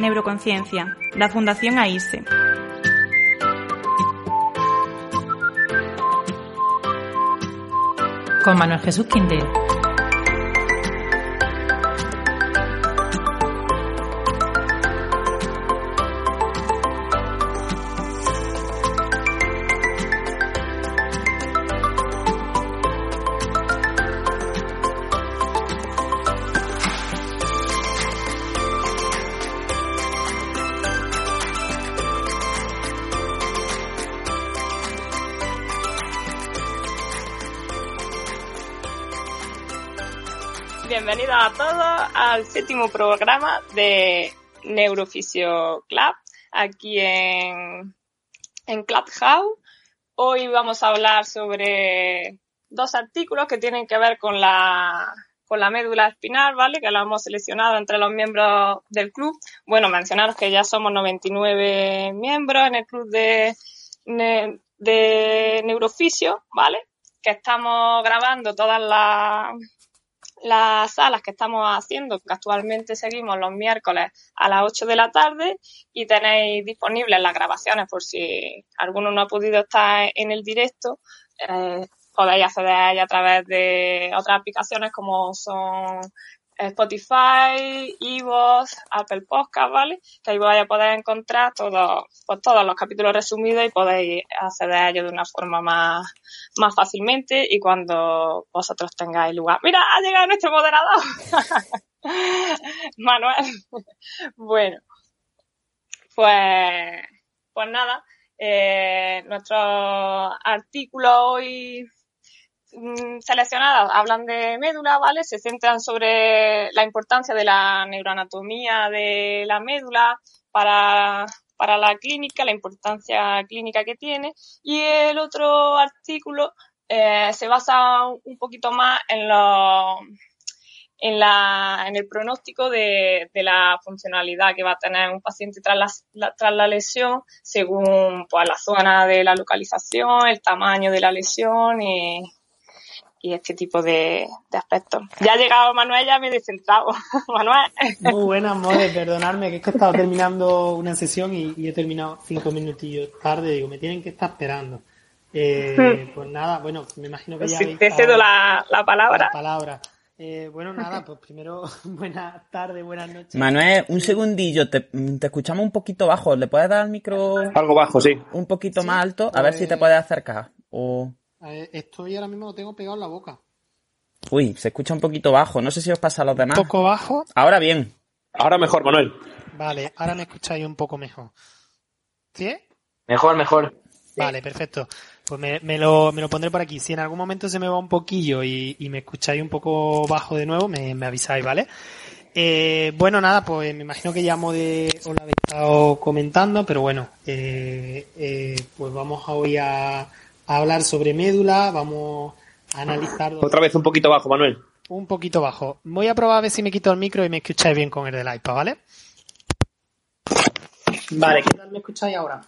Neuroconciencia, la Fundación AISE. Con Manuel Jesús Quintero. Séptimo programa de Neurofisio Club aquí en, en Clubhouse. Hoy vamos a hablar sobre dos artículos que tienen que ver con la, con la médula espinal, ¿vale? Que lo hemos seleccionado entre los miembros del club. Bueno, mencionaros que ya somos 99 miembros en el club de, de Neurofisio, ¿vale? Que estamos grabando todas las las salas que estamos haciendo, que actualmente seguimos los miércoles a las 8 de la tarde y tenéis disponibles las grabaciones por si alguno no ha podido estar en el directo, eh, podéis acceder a ella a través de otras aplicaciones como son Spotify, Evox, Apple Podcast, ¿vale? Que ahí vais a poder encontrar todos, pues, todos los capítulos resumidos y podéis acceder a ellos de una forma más, más fácilmente y cuando vosotros tengáis lugar. Mira, ha llegado nuestro moderador. Manuel. bueno, pues, pues nada, eh, nuestro artículo hoy seleccionadas hablan de médula, ¿vale? Se centran sobre la importancia de la neuroanatomía de la médula para, para la clínica, la importancia clínica que tiene. Y el otro artículo eh, se basa un poquito más en lo, en, la, en el pronóstico de, de, la funcionalidad que va a tener un paciente tras la, tras la lesión, según pues, la zona de la localización, el tamaño de la lesión y, y este tipo de, aspectos. Ya ha llegado Manuel, ya me he descentrado. Manuel. Muy buenas, More, perdonadme, que es que estado terminando una sesión y, he terminado cinco minutillos tarde, digo, me tienen que estar esperando. Eh, pues nada, bueno, me imagino que ya... te cedo la, palabra. La palabra. Eh, bueno, nada, pues primero, buenas tardes, buenas noches. Manuel, un segundillo, te, escuchamos un poquito bajo, ¿le puedes dar el micro? Algo bajo, sí. Un poquito más alto, a ver si te puedes acercar. O... Estoy ahora mismo lo tengo pegado en la boca. Uy, se escucha un poquito bajo. No sé si os pasa a los demás. Un poco bajo. Ahora bien. Ahora mejor, Manuel. Vale, ahora me escucháis un poco mejor. ¿Sí? Mejor, mejor. Vale, perfecto. Pues me, lo, pondré por aquí. Si en algún momento se me va un poquillo y, me escucháis un poco bajo de nuevo, me, avisáis, ¿vale? Eh, bueno, nada, pues me imagino que ya de, os lo habéis estado comentando, pero bueno, eh, eh, pues vamos hoy a, hablar sobre médula, vamos a analizar... Otra vez un poquito bajo, Manuel. Un poquito bajo. Voy a probar a ver si me quito el micro y me escucháis bien con el del iPad, ¿vale? Vale, ¿qué tal me escucháis ahora?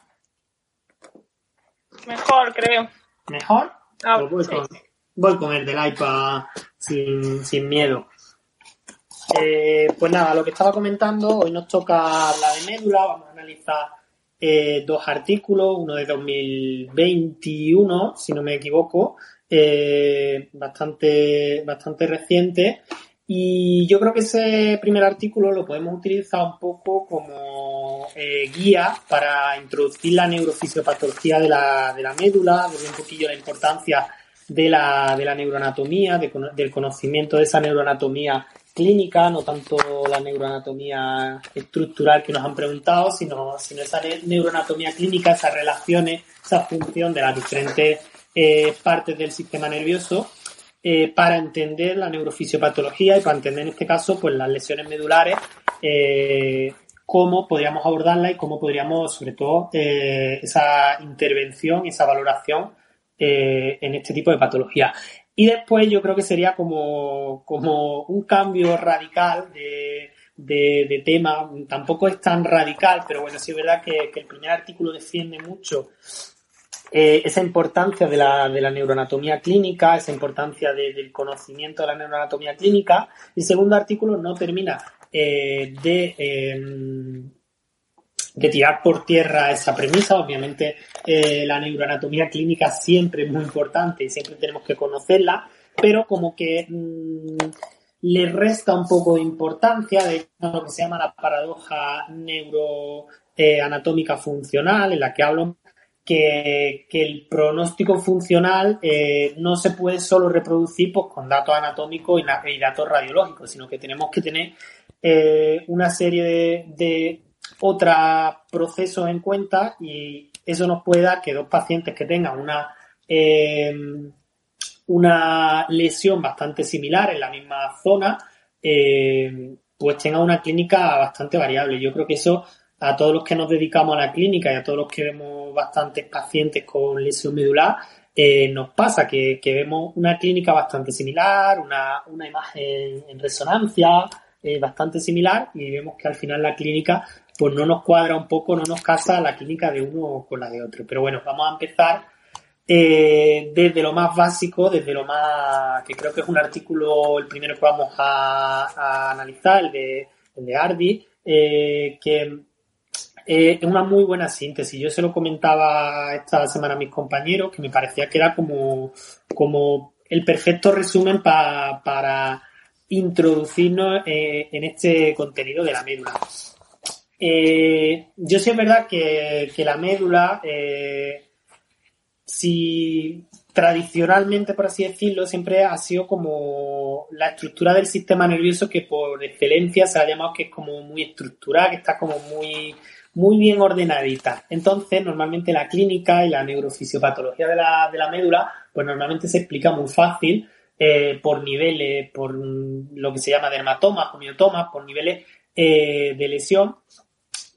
Mejor, creo. ¿Mejor? Ah, pues voy, con, el del iPad sin, miedo. Eh, pues nada, lo que estaba comentando, hoy nos toca hablar de médula, vamos a analizar eh, dos artículos, uno de 2021, si no me equivoco, eh, bastante, bastante reciente. Y yo creo que ese primer artículo lo podemos utilizar un poco como eh, guía para introducir la neurofisiopatología de la, de la médula, ver un poquillo la importancia de la, de la neuroanatomía, del conocimiento de esa neuroanatomía clínica, no tanto la neuroanatomía estructural que nos han preguntado, sino, sino esa neuroanatomía clínica, esas relaciones, esa función de las diferentes eh, partes del sistema nervioso eh, para entender la neurofisiopatología y para entender en este caso pues las lesiones medulares, eh, cómo podríamos abordarla y cómo podríamos, sobre todo, esa intervención y esa valoración en este tipo de patología. Y después yo creo que sería como, como un cambio radical de, de, tema. Tampoco es tan radical, pero bueno, sí es verdad que, el primer artículo defiende mucho eh, esa importancia de la, de la, neuroanatomía clínica, esa importancia del conocimiento de la neuroanatomía clínica. El segundo artículo no termina eh, de, em, que tirar por tierra esa premisa. Obviamente eh, la neuroanatomía clínica siempre es muy importante y siempre tenemos que conocerla, pero como que mm, le resta un poco de importancia de lo que se llama la paradoja neuroanatómica funcional, en la que hablo que, el pronóstico funcional eh, no se puede solo reproducir pues, con datos anatómicos y, datos radiológicos, sino que tenemos que tener eh, una serie de, de otros procesos en cuenta y eso nos puede dar que dos pacientes que tengan una, eh, una lesión bastante similar en la misma zona, pues tengan una clínica bastante variable. Yo creo que eso a todos los que nos dedicamos a la clínica y a todos los que vemos bastantes pacientes con lesión medular, eh, nos pasa que, vemos una clínica bastante similar, una, imagen en resonancia eh, bastante similar y vemos que al final la clínica pues no nos cuadra un poco, no nos casa la clínica de uno con la de otro. Pero bueno, vamos a empezar eh, desde lo más básico, desde lo más, que creo que es un artículo, el primero que vamos a, analizar, el de, el de Ardi, que eh, es una muy buena síntesis. Yo se lo comentaba esta semana a mis compañeros, que me parecía que era como, como el perfecto resumen para introducirnos eh, en este contenido de la médula. Eh, yo sé es verdad que, que la médula, si tradicionalmente, por así decirlo, siempre ha sido como la estructura del sistema nervioso que por excelencia se ha llamado que es como muy estructurada, que está como muy muy bien ordenadita. Entonces, normalmente la clínica y la neurofisiopatología de la, de la médula, pues normalmente se explica muy fácil eh, por niveles, por lo que se llama dermatomas, miotomas, por niveles eh, de lesión.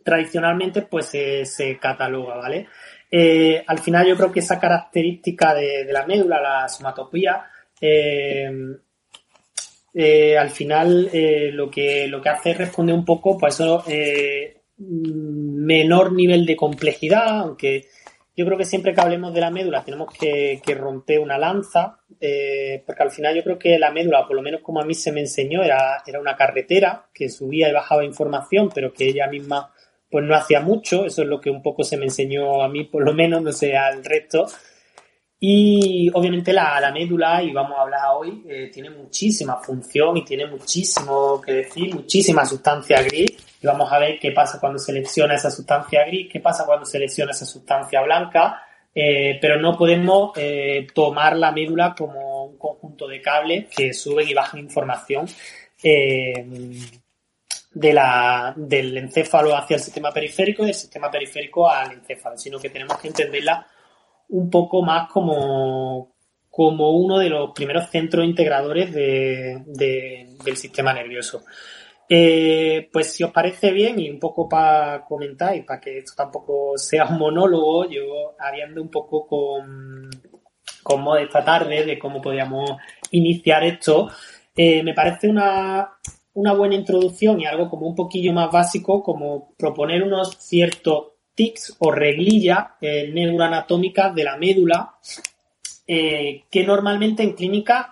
Tradicionalmente, pues se cataloga, ¿vale? Eh, al final yo creo que esa característica de, la médula, la somatopía, al final lo, que, lo que hace es responder un poco, pues eso, menor nivel de complejidad, aunque yo creo que siempre que hablemos de la médula tenemos que, romper una lanza, eh, porque al final yo creo que la médula, por lo menos como a mí se me enseñó, era, era una carretera que subía y bajaba información, pero que ella misma pues no hacía mucho, eso es lo que un poco se me enseñó a mí, por lo menos, no sé, al resto. Y obviamente la, la médula, y vamos a hablar hoy, eh, tiene muchísima función y tiene muchísimo que decir, muchísima sustancia gris y vamos a ver qué pasa cuando se selecciona esa sustancia gris, qué pasa cuando se selecciona esa sustancia blanca, eh, pero no podemos eh, tomar la médula como un conjunto de cables que suben y bajan información de la, del encéfalo hacia el sistema periférico y del sistema periférico al encéfalo, sino que tenemos que entenderla un poco más como, como uno de los primeros centros integradores de, del sistema nervioso. Eh, pues si os parece bien y un poco para comentar y para que esto tampoco sea un monólogo, yo habiendo un poco con, con esta tarde de cómo podíamos iniciar esto, eh, me parece una, una buena introducción y algo como un poquillo más básico, como proponer unos ciertos tics o reglillas eh, neuroanatómicas de la médula que normalmente en clínica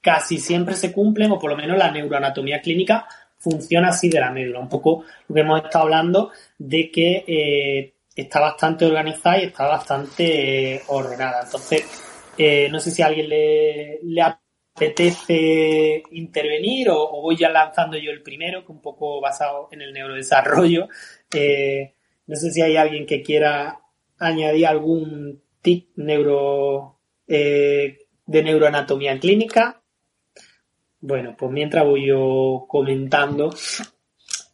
casi siempre se cumplen, o por lo menos la neuroanatomía clínica funciona así de la médula. Un poco lo que hemos estado hablando de que eh, está bastante organizada y está bastante eh, ordenada. Entonces, eh, no sé si a alguien le, apetece intervenir o, voy ya lanzando yo el primero, que un poco basado en el neurodesarrollo. no sé si hay alguien que quiera añadir algún tip neuro de neuroanatomía clínica. Bueno, pues mientras voy yo comentando,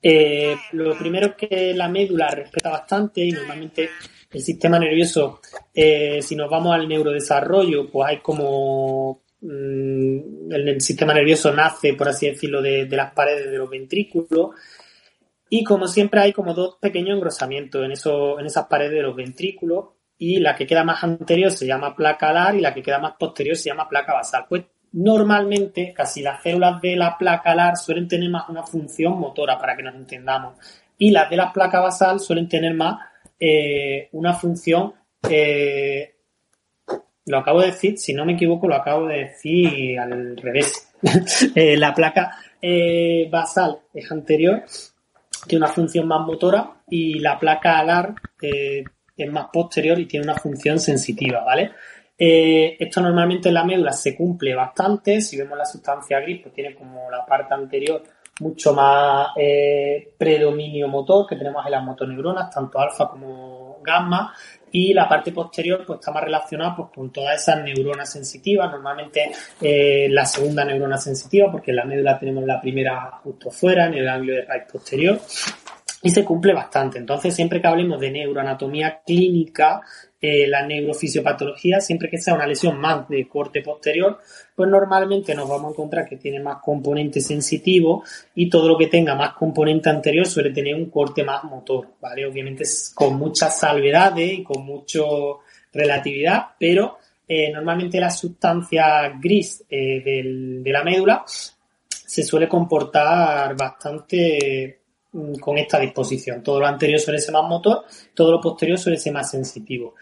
eh, lo primero es que la médula respeta bastante y normalmente el sistema nervioso, eh, si nos vamos al neurodesarrollo, pues hay como mm, el, sistema nervioso nace, por así decirlo, de, las paredes de los ventrículos y como siempre hay como dos pequeños engrosamientos en, eso, en esas paredes de los ventrículos y la que queda más anterior se llama placa alar y la que queda más posterior se llama placa basal. Pues Normalmente, casi las células de la placa alar suelen tener más una función motora, para que nos entendamos. Y las de la placa basal suelen tener más eh, una función, eh, lo acabo de decir, si no me equivoco, lo acabo de decir al revés. Eh, la placa basal es anterior, tiene una función más motora y la placa alar eh, es más posterior y tiene una función sensitiva, ¿vale? Eh, esto normalmente en la médula se cumple bastante. Si vemos la sustancia gris, pues tiene como la parte anterior mucho más eh, predominio motor, que tenemos en las motoneuronas, tanto alfa como gamma, y la parte posterior pues está más relacionada pues, con todas esas neuronas sensitivas, normalmente eh, la segunda neurona sensitiva, porque en la médula tenemos la primera justo fuera, en el ángulo de raíz posterior, y se cumple bastante. Entonces, siempre que hablemos de neuroanatomía clínica, eh, la neurofisiopatología, siempre que sea una lesión más de corte posterior, pues normalmente nos vamos a encontrar que tiene más componente sensitivo y todo lo que tenga más componente anterior suele tener un corte más motor, ¿vale? Obviamente con muchas salvedades y con mucho relatividad, pero eh, normalmente la sustancia gris eh, de la médula se suele comportar bastante con esta disposición. Todo lo anterior suele ser más motor, todo lo posterior suele ser más sensitivo.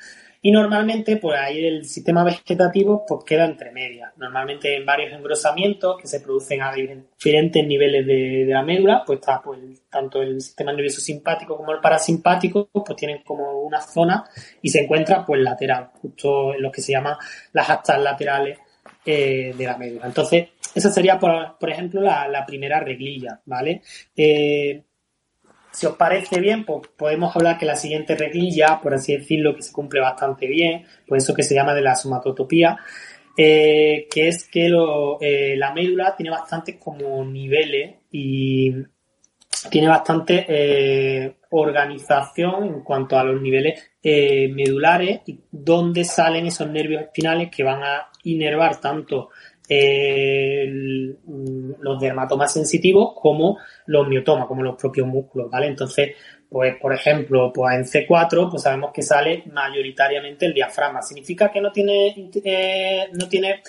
Y normalmente, pues ahí el sistema vegetativo pues queda entre medias. Normalmente en varios engrosamientos que se producen a diferentes niveles de, la médula, pues está pues tanto el sistema nervioso simpático como el parasimpático, pues tienen como una zona y se encuentra pues lateral, justo en lo que se llaman las astas laterales eh, de la médula. Entonces, esa sería, por, por ejemplo, la, primera reglilla, ¿vale? Eh, si os parece bien, pues podemos hablar que la siguiente reglilla, por así decirlo, que se cumple bastante bien, pues eso que se llama de la somatotopía, eh, que es que eh, la médula tiene bastantes como niveles y tiene bastante eh, organización en cuanto a los niveles medulares y dónde salen esos nervios espinales que van a inervar tanto los dermatomas sensitivos como los miotomas, como los propios músculos, ¿vale? Entonces, pues, por ejemplo, pues en C4, pues sabemos que sale mayoritariamente el diafragma. ¿Significa que no tiene, eh, no tiene,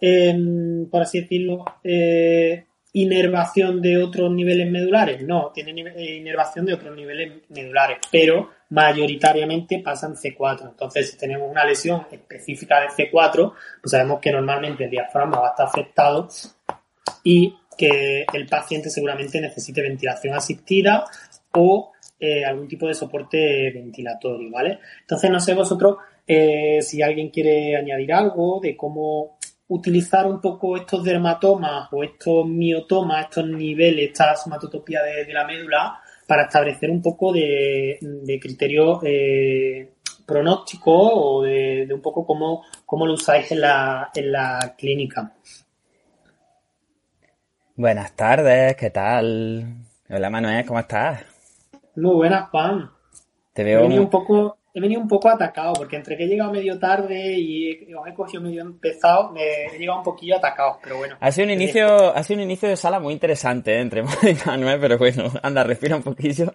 em, por así decirlo, eh, inervación de otros niveles medulares? No, tiene eh, inervación de otros niveles medulares, pero mayoritariamente pasan C4. Entonces, si tenemos una lesión específica de C4, pues sabemos que normalmente el diafragma va a estar afectado y que el paciente seguramente necesite ventilación asistida o eh, algún tipo de soporte ventilatorio, ¿vale? Entonces, no sé vosotros eh, si alguien quiere añadir algo de cómo utilizar un poco estos dermatomas o estos miotomas, estos niveles, esta somatotopía de, de la médula para establecer un poco de, criterio eh, pronóstico o de, un poco cómo, cómo, lo usáis en la, en la clínica. Buenas tardes, ¿qué tal? Hola Manuel, ¿cómo estás? Muy buenas, Juan. Te veo un poco he venido un poco atacado, porque entre que he llegado medio tarde y os he cogido medio empezado, me he llegado un poquillo atacado, pero bueno. Ha sido un inicio, ha sido un inicio de sala muy interesante, ¿eh? entre Manuel, pero bueno, anda, respira un poquillo.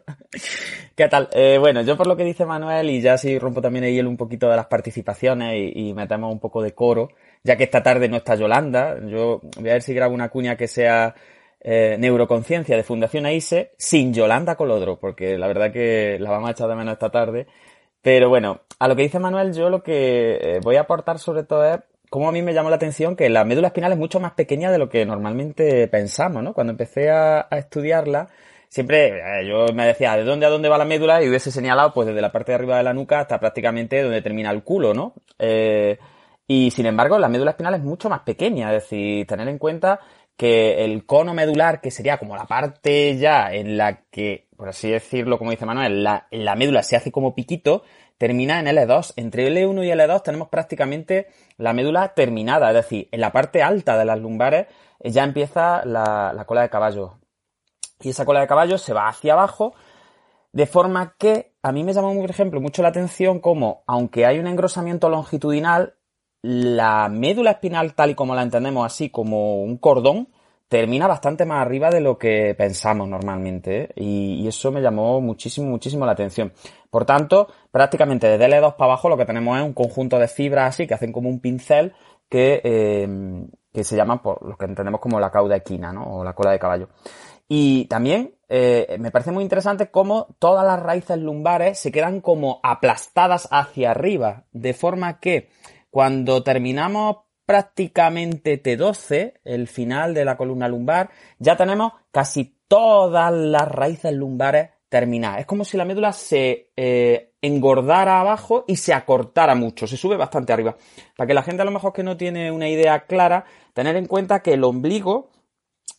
¿Qué tal? Eh, bueno, yo por lo que dice Manuel, y ya si rompo también ahí un poquito de las participaciones y, y metemos un poco de coro, ya que esta tarde no está Yolanda, yo voy a ver si grabo una cuña que sea eh, Neuroconciencia de Fundación AISE sin Yolanda Colodro, porque la verdad que la vamos a echar de menos esta tarde pero bueno, a lo que dice Manuel, yo lo que eh, voy a aportar sobre todo es cómo a mí me llamó la atención que la médula espinal es mucho más pequeña de lo que normalmente pensamos, ¿no? Cuando empecé a, estudiarla, siempre eh, yo me decía, ¿de dónde a dónde va la médula? Y hubiese señalado, pues desde la parte de arriba de la nuca hasta prácticamente donde termina el culo, ¿no? Eh, y sin embargo, la médula espinal es mucho más pequeña, es decir, tener en cuenta que el cono medular, que sería como la parte ya en la que, por así decirlo, como dice Manuel, la, la médula se hace como piquito, termina en L2. Entre L1 y L2 tenemos prácticamente la médula terminada, es decir, en la parte alta de las lumbares eh, ya empieza la, la cola de caballo. Y esa cola de caballo se va hacia abajo, de forma que a mí me llama, por ejemplo, mucho la atención como, aunque hay un engrosamiento longitudinal, la médula espinal tal y como la entendemos así como un cordón termina bastante más arriba de lo que pensamos normalmente ¿eh? y, eso me llamó muchísimo, muchísimo la atención. Por tanto, prácticamente desde L2 para abajo lo que tenemos es un conjunto de fibras así que hacen como un pincel que, eh, que se llama por lo que entendemos como la cauda equina ¿no? o la cola de caballo. Y también eh, me parece muy interesante cómo todas las raíces lumbares se quedan como aplastadas hacia arriba, de forma que cuando terminamos prácticamente T12, el final de la columna lumbar, ya tenemos casi todas las raíces lumbares terminar. Es como si la médula se eh, engordara abajo y se acortara mucho, se sube bastante arriba. Para que la gente a lo mejor que no tiene una idea clara, tener en cuenta que el ombligo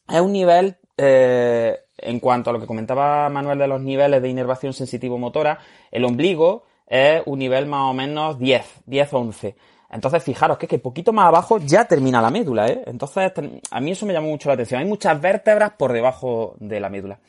es un nivel, eh, en cuanto a lo que comentaba Manuel de los niveles de inervación sensitivo-motora, el ombligo es un nivel más o menos 10, 10 o 11. Entonces, fijaros que, que poquito más abajo ya termina la médula, ¿eh? Entonces, a mí eso me llamó mucho la atención. Hay muchas vértebras por debajo de la médula.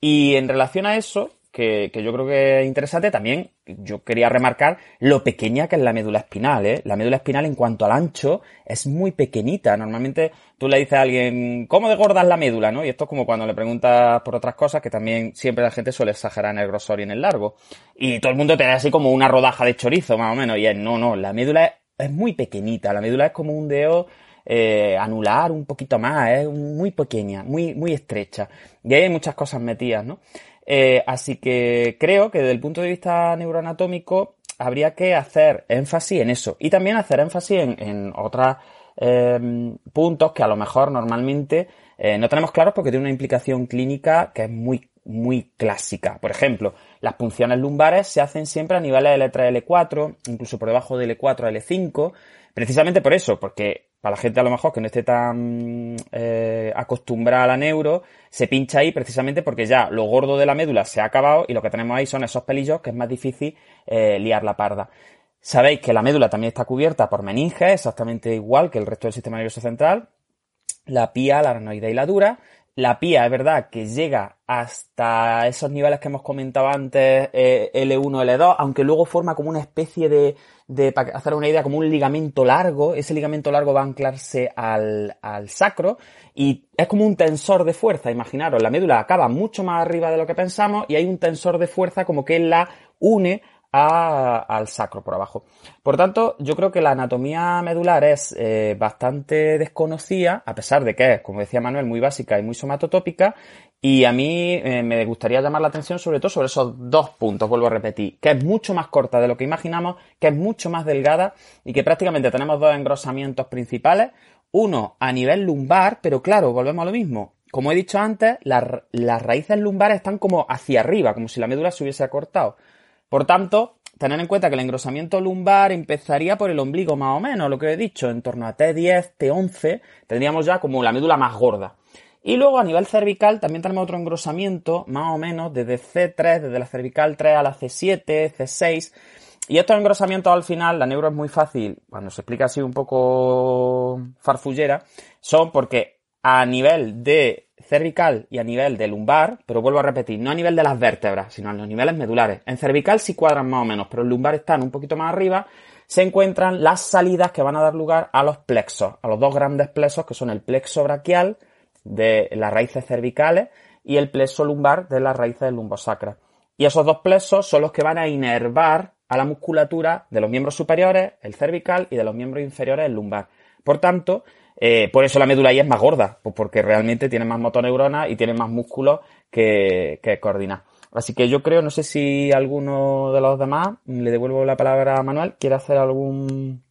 Y en relación a eso, que, yo creo que es interesante, también yo quería remarcar lo pequeña que es la médula espinal, ¿eh? La médula espinal en cuanto al ancho es muy pequeñita. Normalmente tú le dices a alguien, ¿cómo de gorda la médula, no? Y esto es como cuando le preguntas por otras cosas, que también siempre la gente suele exagerar en el grosor y en el largo. Y todo el mundo te da así como una rodaja de chorizo, más o menos. Y es, no, no, la médula es, es muy pequeñita. La médula es como un dedo eh, anular un poquito más, es muy pequeña, muy, muy estrecha. Y hay muchas cosas metidas, ¿no? Eh, así que creo que desde el punto de vista neuroanatómico habría que hacer énfasis en eso y también hacer énfasis en, otros em, puntos que a lo mejor normalmente eh, no tenemos claros porque tiene una implicación clínica que es muy, muy clásica. Por ejemplo, las punciones lumbares se hacen siempre a niveles L3, L4, incluso por debajo de L4 a L5, precisamente por eso, porque para la gente a lo mejor que no esté tan eh, acostumbrada a la neuro, se pincha ahí precisamente porque ya lo gordo de la médula se ha acabado y lo que tenemos ahí son esos pelillos que es más difícil eh, liar la parda. Sabéis que la médula también está cubierta por meninges, exactamente igual que el resto del sistema nervioso central, la pía, la aranoide y la dura. La pía es verdad que llega hasta esos niveles que hemos comentado antes, eh, L1, L2, aunque luego forma como una especie de, de, para hacer una idea, como un ligamento largo. Ese ligamento largo va a anclarse al, al sacro y es como un tensor de fuerza. Imaginaros, la médula acaba mucho más arriba de lo que pensamos y hay un tensor de fuerza como que la une al sacro por abajo. Por tanto, yo creo que la anatomía medular es eh, bastante desconocida, a pesar de que es, como decía Manuel, muy básica y muy somatotópica. Y a mí eh, me gustaría llamar la atención sobre todo sobre esos dos puntos, vuelvo a repetir, que es mucho más corta de lo que imaginamos, que es mucho más delgada y que prácticamente tenemos dos engrosamientos principales. Uno a nivel lumbar, pero claro, volvemos a lo mismo. Como he dicho antes, las raíces lumbares están como hacia arriba, como si la médula se hubiese acortado. Por tanto, tener en cuenta que el engrosamiento lumbar empezaría por el ombligo más o menos, lo que he dicho, en torno a T10, T11, tendríamos ya como la médula más gorda. Y luego a nivel cervical también tenemos otro engrosamiento, más o menos, desde C3, desde la cervical 3 a la C7, C6. Y estos engrosamientos al final, la neuro es muy fácil, cuando se explica así un poco farfullera, son porque a nivel de cervical y a nivel de lumbar, pero vuelvo a repetir, no a nivel de las vértebras, sino a los niveles medulares. En cervical sí cuadran más o menos, pero en lumbar están un poquito más arriba, se encuentran las salidas que van a dar lugar a los plexos, a los dos grandes plexos que son el plexo braquial de las raíces cervicales y el plexo lumbar de las raíces lumbosacras. Y esos dos plexos son los que van a inervar a la musculatura de los miembros superiores, el cervical, y de los miembros inferiores, el lumbar. Por tanto, eh, por eso la médula ahí es más gorda, pues porque realmente tiene más motoneuronas y tiene más músculos que, que coordinar. Así que yo creo, no sé si alguno de los demás, le devuelvo la palabra a Manuel, quiere hacer algún,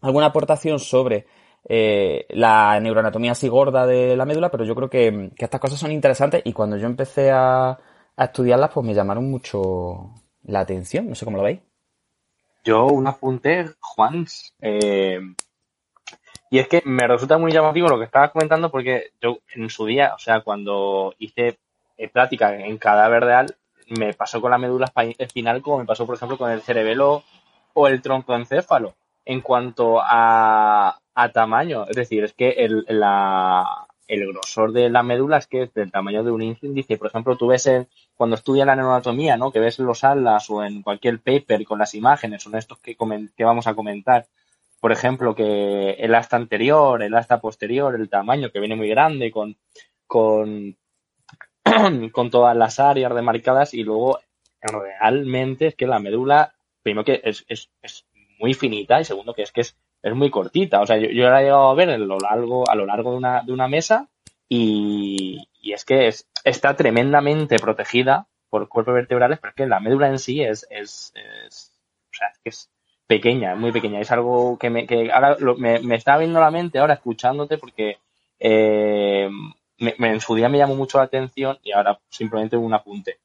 alguna aportación sobre eh, la neuroanatomía así gorda de la médula, pero yo creo que, estas cosas son interesantes y cuando yo empecé a, a, estudiarlas, pues me llamaron mucho la atención. No sé cómo lo veis. Yo un apunte, Juan, eh, y es que me resulta muy llamativo lo que estabas comentando porque yo en su día, o sea, cuando hice eh, práctica en cadáver real, me pasó con la médula espinal como me pasó, por ejemplo, con el cerebelo o el troncoencéfalo. En cuanto a, a tamaño, es decir, es que el, la, el grosor de la médula es que es del tamaño de un índice. Por ejemplo, tú ves cuando estudias la neuroanatomía, ¿no? Que ves los alas o en cualquier paper con las imágenes, son estos que, que vamos a comentar, por ejemplo, que el asta anterior, el asta posterior, el tamaño que viene muy grande con, con, con todas las áreas demarcadas y luego realmente es que la médula, primero que es, es, es muy finita y segundo que es que es, es muy cortita. O sea, yo, yo la he llegado a ver a lo largo, a lo largo de una, de una mesa y, y es que es, está tremendamente protegida por cuerpos vertebrales, pero es que la médula en sí es, es, es o sea, es pequeña, muy pequeña. Es algo que me, que ahora me, me, está viendo la mente ahora escuchándote porque eh, me, en su día me llamó mucho la atención y ahora simplemente un apunte.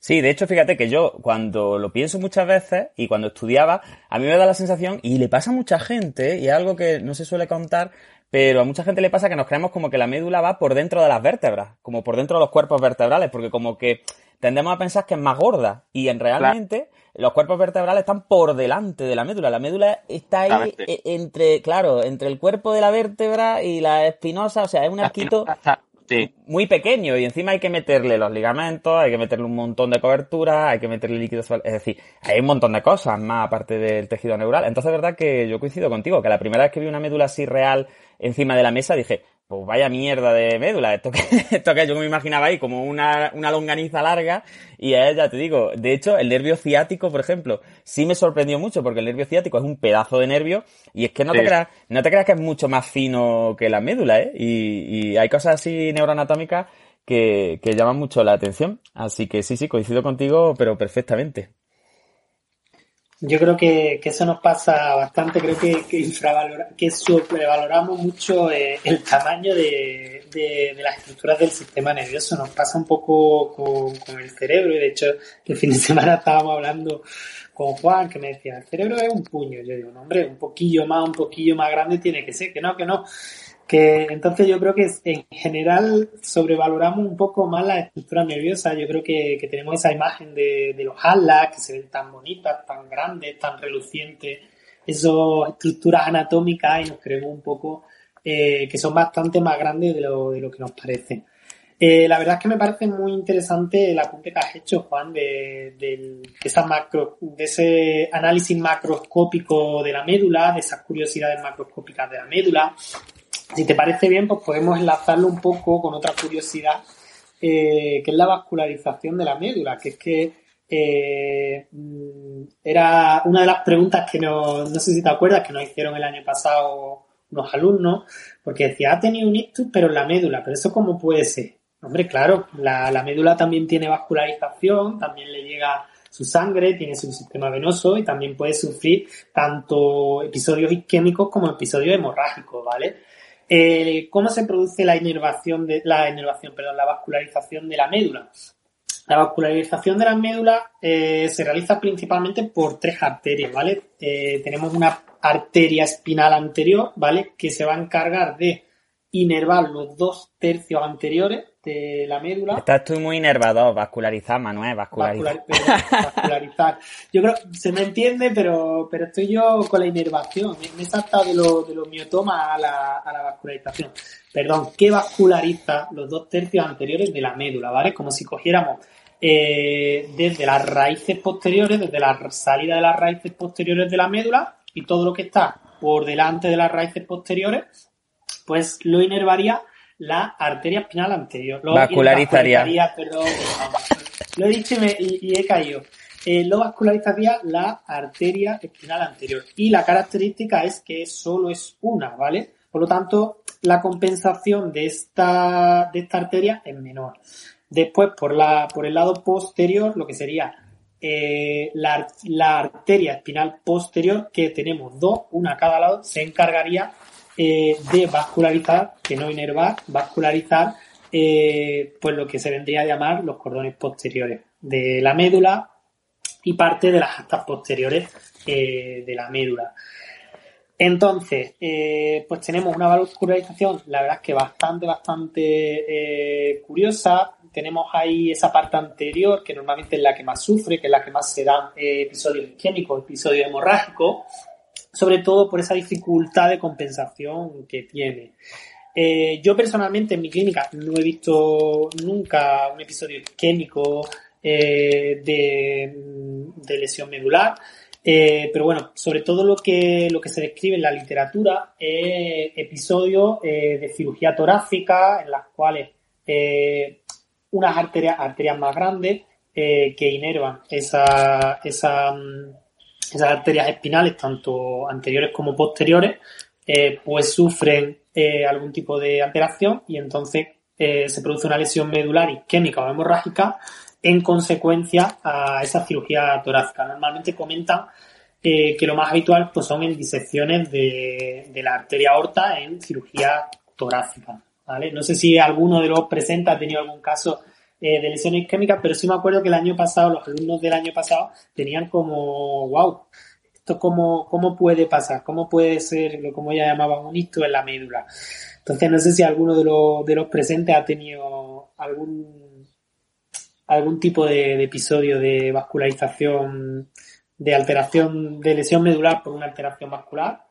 Sí, de hecho, fíjate que yo cuando lo pienso muchas veces y cuando estudiaba, a mí me da la sensación, y le pasa a mucha gente, y es algo que no se suele contar, pero a mucha gente le pasa que nos creemos como que la médula va por dentro de las vértebras, como por dentro de los cuerpos vertebrales, porque como que tendemos a pensar que es más gorda, y en realmente los cuerpos vertebrales están por delante de la médula. La médula está ahí e, entre, claro, entre el cuerpo de la vértebra y la espinosa, o sea, es un arquito muy pequeño y encima hay que meterle los ligamentos, hay que meterle un montón de cobertura, hay que meterle líquidos, es decir, hay un montón de cosas más aparte del tejido neural. Entonces es verdad que yo coincido contigo, que la primera vez que vi una médula así real encima de la mesa dije, pues vaya mierda de médula, esto que, esto que yo me imaginaba ahí como una, una longaniza larga y es, ya te digo, de hecho el nervio ciático, por ejemplo, sí me sorprendió mucho porque el nervio ciático es un pedazo de nervio y es que no te creas, no te creas que es mucho más fino que la médula, ¿eh? Y, y hay cosas así neuroanatómicas que, que llaman mucho la atención, así que sí, sí, coincido contigo, pero perfectamente. Yo creo que, que, eso nos pasa bastante, creo que, que, infravalora, que sobrevaloramos mucho eh, el tamaño de, de, de, las estructuras del sistema nervioso. Nos pasa un poco con, con, el cerebro y de hecho el fin de semana estábamos hablando con Juan que me decía, el cerebro es un puño. Yo digo, no, hombre, un poquillo más, un poquillo más grande tiene que ser, que no, que no que entonces yo creo que en general sobrevaloramos un poco más la estructura nerviosa. Yo creo que, que tenemos esa imagen de, de los alas que se ven tan bonitas, tan grandes, tan relucientes, esas estructuras anatómicas y nos creemos un poco eh, que son bastante más grandes de lo, de lo que nos parece. Eh, la verdad es que me parece muy interesante el apunte que has hecho, Juan, de, de, esa macro, de ese análisis macroscópico de la médula, de esas curiosidades macroscópicas de la médula, si te parece bien, pues podemos enlazarlo un poco con otra curiosidad, eh, que es la vascularización de la médula, que es que eh, era una de las preguntas que nos, no sé si te acuerdas, que nos hicieron el año pasado unos alumnos, porque decía, ha tenido un ictus, pero en la médula, pero eso cómo puede ser. Hombre, claro, la, la médula también tiene vascularización, también le llega su sangre, tiene su sistema venoso y también puede sufrir tanto episodios isquémicos como episodios hemorrágicos, ¿vale? Eh, ¿Cómo se produce la inervación de la inervación, perdón, la vascularización de la médula? La vascularización de la médula eh, se realiza principalmente por tres arterias, ¿vale? Eh, tenemos una arteria espinal anterior, ¿vale? Que se va a encargar de inervar los dos tercios anteriores de la médula. Estás tú muy inervador, vascularizar, Manuel, vascularizar. vascularizar. Yo creo, se me entiende, pero, pero estoy yo con la inervación. Me he saltado de, lo, de los miotomas a la, a la vascularización. Perdón, ¿qué vasculariza los dos tercios anteriores de la médula, ¿vale? Como si cogiéramos eh, desde las raíces posteriores, desde la salida de las raíces posteriores de la médula y todo lo que está por delante de las raíces posteriores, pues lo inervaría la arteria espinal anterior. Lo vascularizaría. Perdón, lo he dicho y, he caído. Eh, lo vascularizaría la arteria espinal anterior. Y la característica es que solo es una, ¿vale? Por lo tanto, la compensación de esta, de esta arteria es menor. Después, por, la, por el lado posterior, lo que sería eh, la, la arteria espinal posterior, que tenemos dos, una a cada lado, se encargaría eh, de vascularizar, que no inervar, vascularizar, eh, pues lo que se vendría a llamar los cordones posteriores de la médula y parte de las astas posteriores eh, de la médula. Entonces, pues tenemos una vascularización, la verdad es que bastante, bastante curiosa. Tenemos ahí esa parte anterior, que normalmente es la que más sufre, que es la que más se da eh, episodios isquémicos, episodios hemorrágicos sobre todo por esa dificultad de compensación que tiene. Eh, yo personalmente en mi clínica no he visto nunca un episodio isquémico eh, de, lesión medular, eh, pero bueno, sobre todo lo que, lo que se describe en la literatura es episodios de cirugía torácica en las cuales unas arterias, arterias más grandes que inervan esa, esa mm, esas arterias espinales, tanto anteriores como posteriores, eh, pues sufren eh, algún tipo de alteración y entonces eh, se produce una lesión medular isquémica o hemorrágica en consecuencia a esa cirugía torácica. Normalmente comentan que lo más habitual pues, son en disecciones de, de la arteria aorta en cirugía torácica. ¿vale? No sé si alguno de los presentes ha tenido algún caso eh, de lesiones isquémicas, pero sí me acuerdo que el año pasado, los alumnos del año pasado tenían como, wow, esto cómo, cómo puede pasar, cómo puede ser, como ya llamaban, un hito en la médula. Entonces no sé si alguno de los, de los presentes ha tenido algún, algún tipo de episodio de vascularización, de alteración de lesión medular por una alteración vascular.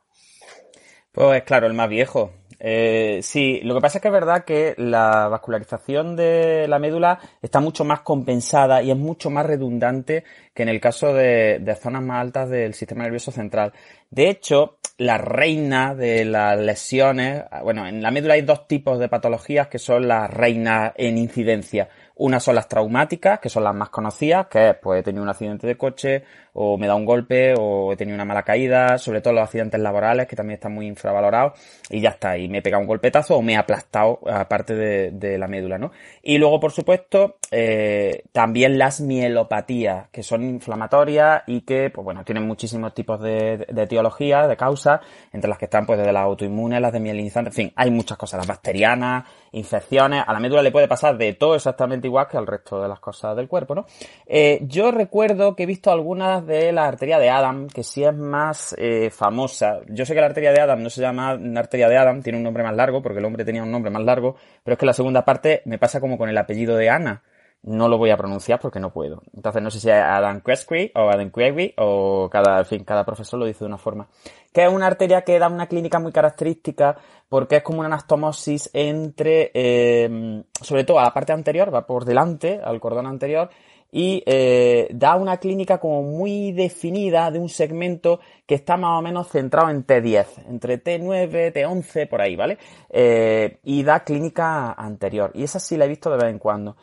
Pues claro, el más viejo, eh, sí, lo que pasa es que es verdad que la vascularización de la médula está mucho más compensada y es mucho más redundante que en el caso de, de zonas más altas del sistema nervioso central. De hecho, la reina de las lesiones, bueno, en la médula hay dos tipos de patologías que son las reinas en incidencia. Una son las traumáticas, que son las más conocidas, que es, pues he tenido un accidente de coche, o me da un golpe, o he tenido una mala caída, sobre todo los accidentes laborales, que también están muy infravalorados, y ya está, y me he pegado un golpetazo o me he aplastado aparte de, la médula, ¿no? Y luego, por supuesto, eh, también las mielopatías, que son inflamatorias y que, pues bueno, tienen muchísimos tipos de, de etiologías, de causas, entre las que están, pues, desde las autoinmunes, las de mielinizantes, en fin, hay muchas cosas, las bacterianas, infecciones, a la médula le puede pasar de todo exactamente igual que al resto de las cosas del cuerpo, ¿no? Eh, yo recuerdo que he visto algunas de la arteria de Adam, que sí es más eh, famosa. Yo sé que la arteria de Adam no se llama arteria de Adam, tiene un nombre más largo, porque el hombre tenía un nombre más largo, pero es que la segunda parte me pasa como con el apellido de Ana no lo voy a pronunciar porque no puedo. Entonces no sé si es Adam Quesqui o Adam Quegui o cada, en fin, cada profesor lo dice de una forma. Que es una arteria que da una clínica muy característica porque es como una anastomosis entre, eh, sobre todo a la parte anterior, va por delante, al cordón anterior, y eh, da una clínica como muy definida de un segmento que está más o menos centrado en T10, entre T9, T11, por ahí, ¿vale? Eh, y da clínica anterior. Y esa sí la he visto de vez en cuando.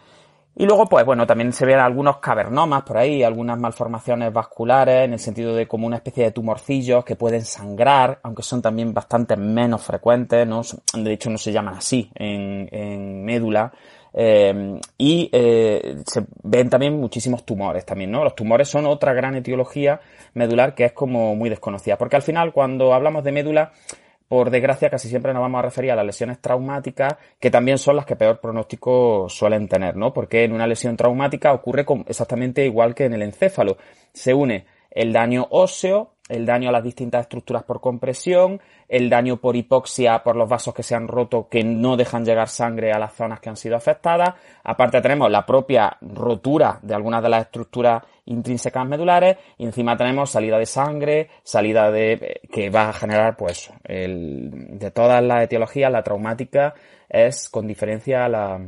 Y luego, pues bueno, también se ven algunos cavernomas por ahí, algunas malformaciones vasculares, en el sentido de como una especie de tumorcillos que pueden sangrar, aunque son también bastante menos frecuentes, ¿no? De hecho, no se llaman así en, en médula. Eh, y eh, se ven también muchísimos tumores también, ¿no? Los tumores son otra gran etiología medular que es como muy desconocida. Porque al final, cuando hablamos de médula, por desgracia, casi siempre nos vamos a referir a las lesiones traumáticas, que también son las que peor pronóstico suelen tener, ¿no? Porque en una lesión traumática ocurre exactamente igual que en el encéfalo. Se une el daño óseo, el daño a las distintas estructuras por compresión, el daño por hipoxia por los vasos que se han roto que no dejan llegar sangre a las zonas que han sido afectadas. Aparte tenemos la propia rotura de algunas de las estructuras intrínsecas medulares y encima tenemos salida de sangre, salida de que va a generar pues el, de todas las etiologías la traumática es con diferencia la,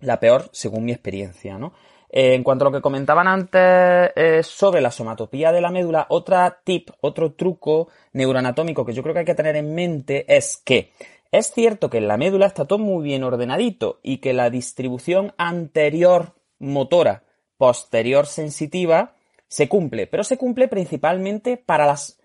la peor según mi experiencia, ¿no? Eh, en cuanto a lo que comentaban antes eh, sobre la somatopía de la médula, otra tip, otro truco neuroanatómico que yo creo que hay que tener en mente es que es cierto que en la médula está todo muy bien ordenadito y que la distribución anterior motora, posterior sensitiva, se cumple, pero se cumple principalmente para las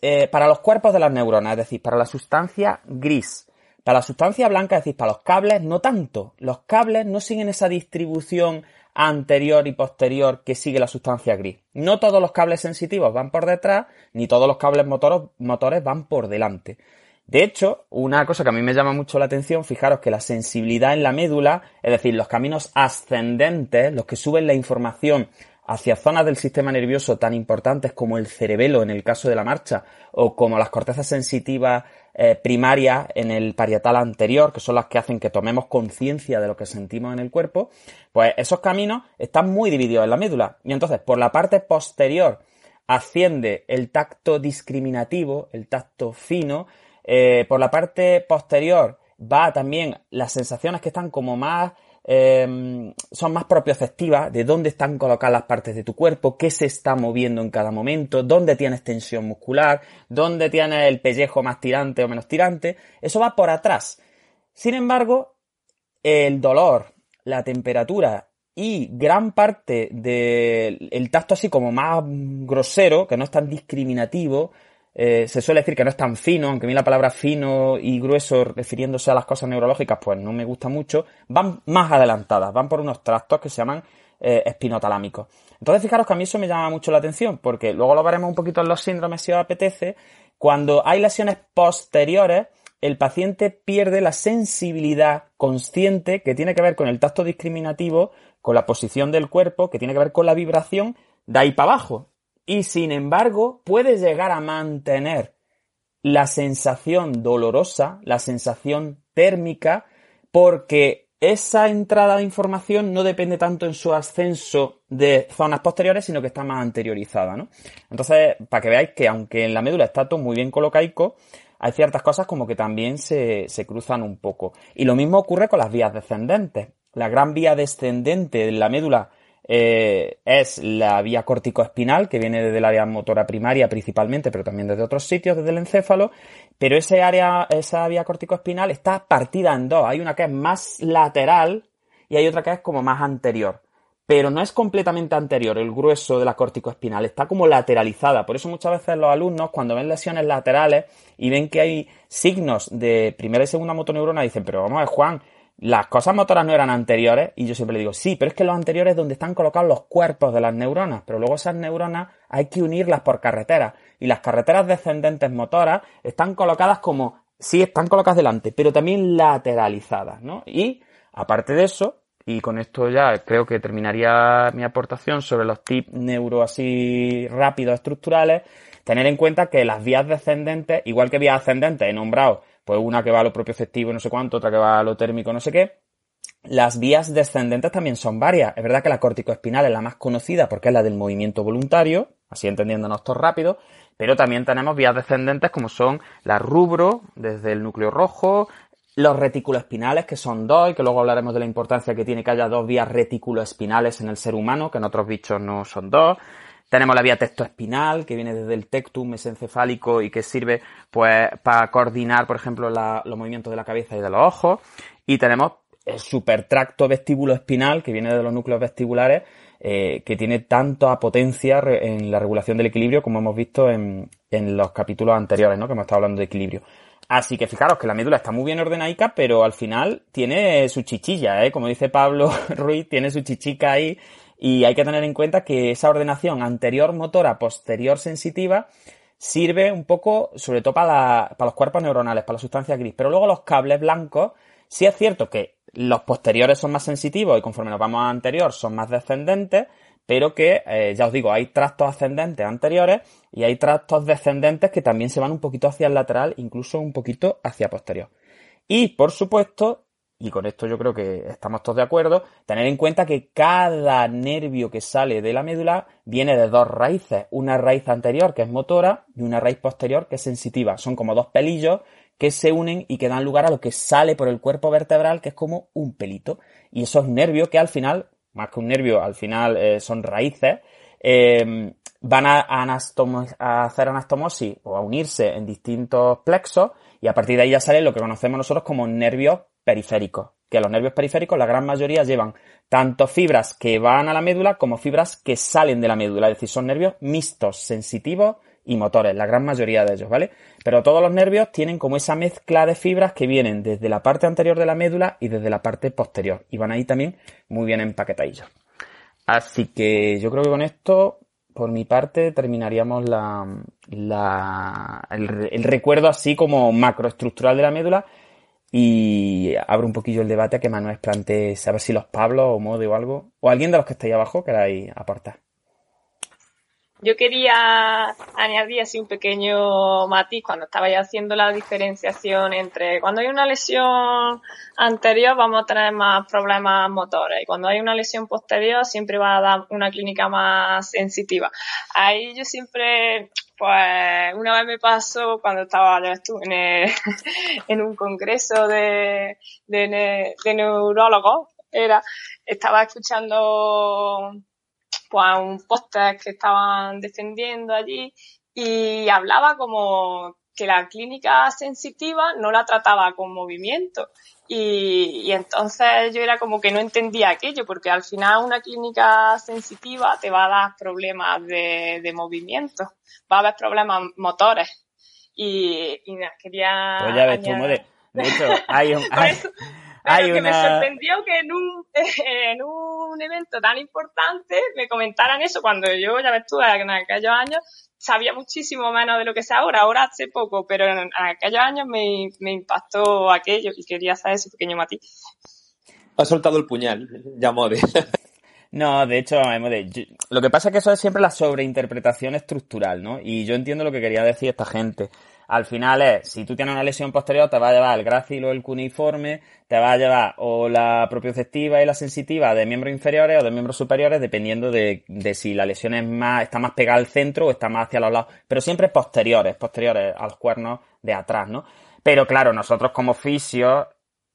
eh, para los cuerpos de las neuronas, es decir, para la sustancia gris. Para la sustancia blanca, es decir, para los cables, no tanto. Los cables no siguen esa distribución anterior y posterior que sigue la sustancia gris. No todos los cables sensitivos van por detrás, ni todos los cables motores van por delante. De hecho, una cosa que a mí me llama mucho la atención, fijaros que la sensibilidad en la médula, es decir, los caminos ascendentes, los que suben la información hacia zonas del sistema nervioso tan importantes como el cerebelo en el caso de la marcha, o como las cortezas sensitivas eh, primarias en el parietal anterior, que son las que hacen que tomemos conciencia de lo que sentimos en el cuerpo, pues esos caminos están muy divididos en la médula. Y entonces, por la parte posterior asciende el tacto discriminativo, el tacto fino, eh, por la parte posterior va también las sensaciones que están como más Em, son más propioceptivas de dónde están colocadas las partes de tu cuerpo, qué se está moviendo en cada momento, dónde tienes tensión muscular, dónde tienes el pellejo más tirante o menos tirante. Eso va por atrás. Sin embargo, el dolor, la temperatura y gran parte del tacto así como más grosero, que no es tan discriminativo, eh, se suele decir que no es tan fino, aunque a mí la palabra fino y grueso refiriéndose a las cosas neurológicas pues no me gusta mucho, van más adelantadas, van por unos tractos que se llaman eh, espinotalámicos. Entonces fijaros que a mí eso me llama mucho la atención, porque luego lo veremos un poquito en los síndromes si os apetece, cuando hay lesiones posteriores, el paciente pierde la sensibilidad consciente que tiene que ver con el tacto discriminativo, con la posición del cuerpo, que tiene que ver con la vibración de ahí para abajo. Y sin embargo, puede llegar a mantener la sensación dolorosa, la sensación térmica, porque esa entrada de información no depende tanto en su ascenso de zonas posteriores, sino que está más anteriorizada, ¿no? Entonces, para que veáis que aunque en la médula está todo muy bien colocaico, hay ciertas cosas como que también se, se cruzan un poco. Y lo mismo ocurre con las vías descendentes. La gran vía descendente de la médula eh, es la vía corticoespinal, que viene desde el área motora primaria principalmente, pero también desde otros sitios, desde el encéfalo. Pero ese área, esa vía corticoespinal está partida en dos. Hay una que es más lateral y hay otra que es como más anterior. Pero no es completamente anterior el grueso de la corticoespinal, está como lateralizada. Por eso muchas veces los alumnos, cuando ven lesiones laterales y ven que hay signos de primera y segunda motoneurona, dicen, pero vamos a ver, Juan, las cosas motoras no eran anteriores y yo siempre le digo, sí, pero es que los anteriores es donde están colocados los cuerpos de las neuronas, pero luego esas neuronas hay que unirlas por carreteras y las carreteras descendentes motoras están colocadas como, sí, están colocadas delante, pero también lateralizadas, ¿no? Y aparte de eso, y con esto ya creo que terminaría mi aportación sobre los tips neuro así rápidos estructurales, tener en cuenta que las vías descendentes, igual que vías ascendentes, he nombrado pues una que va a lo propio efectivo no sé cuánto, otra que va a lo térmico no sé qué. Las vías descendentes también son varias. Es verdad que la corticoespinal es la más conocida porque es la del movimiento voluntario, así entendiéndonos todo rápido, pero también tenemos vías descendentes como son la rubro, desde el núcleo rojo, los reticuloespinales, que son dos, y que luego hablaremos de la importancia que tiene que haya dos vías reticuloespinales en el ser humano, que en otros bichos no son dos. Tenemos la vía tectoespinal, que viene desde el tectum mesencefálico y que sirve pues para coordinar, por ejemplo, los movimientos de la cabeza y de los ojos. Y tenemos el supertracto vestíbulo espinal, que viene de los núcleos vestibulares, eh, que tiene tanta potencia en la regulación del equilibrio como hemos visto en, en los capítulos anteriores, ¿no? Que hemos estado hablando de equilibrio. Así que fijaros que la médula está muy bien ordenaica, pero al final tiene su chichilla, ¿eh? Como dice Pablo Ruiz, tiene su chichica ahí y hay que tener en cuenta que esa ordenación anterior motora, posterior sensitiva, sirve un poco, sobre todo para, los cuerpos neuronales, para la sustancia gris. Pero luego los cables blancos, sí es cierto que los posteriores son más sensitivos y conforme nos vamos a anterior son más descendentes, pero que, eh, ya os digo, hay tractos ascendentes anteriores y hay tractos descendentes que también se van un poquito hacia el lateral, incluso un poquito hacia posterior. Y, por supuesto, y con esto yo creo que estamos todos de acuerdo, tener en cuenta que cada nervio que sale de la médula viene de dos raíces, una raíz anterior que es motora y una raíz posterior que es sensitiva. Son como dos pelillos que se unen y que dan lugar a lo que sale por el cuerpo vertebral, que es como un pelito. Y esos nervios que al final, más que un nervio, al final eh, son raíces, eh, van a, hacer anastomosis o a unirse en distintos plexos y a partir de ahí ya sale lo que conocemos nosotros como nervios periféricos, que los nervios periféricos, la gran mayoría llevan tanto fibras que van a la médula como fibras que salen de la médula, es decir, son nervios mixtos, sensitivos y motores, la gran mayoría de ellos, ¿vale? Pero todos los nervios tienen como esa mezcla de fibras que vienen desde la parte anterior de la médula y desde la parte posterior, y van ahí también muy bien empaquetadillos. Así que yo creo que con esto, por mi parte, terminaríamos la, el, el recuerdo así como macroestructural de la médula y abro un poquillo el debate a que Manuel plantee saber si los Pablos o Mode o algo, o alguien de los que estáis abajo queráis aportar. Yo quería añadir así un pequeño matiz cuando estaba ya haciendo la diferenciación entre cuando hay una lesión anterior vamos a tener más problemas motores y cuando hay una lesión posterior siempre va a dar una clínica más sensitiva. Ahí yo siempre pues una vez me pasó cuando estaba en, en un congreso de, de, de neurólogos, era, estaba escuchando pues un póster que estaban defendiendo allí y hablaba como que la clínica sensitiva no la trataba con movimiento. Y, y, entonces yo era como que no entendía aquello, porque al final una clínica sensitiva te va a dar problemas de, de movimiento, va a haber problemas motores. Y, y quería. Pues ya ves tú, de, de hecho, hay un. Pero que me sorprendió que en un, en un evento tan importante me comentaran eso cuando yo, ya ves tú, en aquellos años sabía muchísimo menos de lo que sé ahora. Ahora hace poco, pero en, aquellos años me, me impactó aquello y quería saber ese pequeño matiz. Ha soltado el puñal, ya mode. No, de hecho, lo que pasa es que eso es siempre la sobreinterpretación estructural, ¿no? Y yo entiendo lo que quería decir esta gente. Al final es, si tú tienes una lesión posterior, te va a llevar el grácil o el cuneiforme, te va a llevar o la propioceptiva y la sensitiva de miembros inferiores o de miembros superiores, dependiendo de, de si la lesión es más, está más pegada al centro o está más hacia los lados. Pero siempre posteriores, posteriores a los cuernos de atrás, ¿no? Pero claro, nosotros como fisios,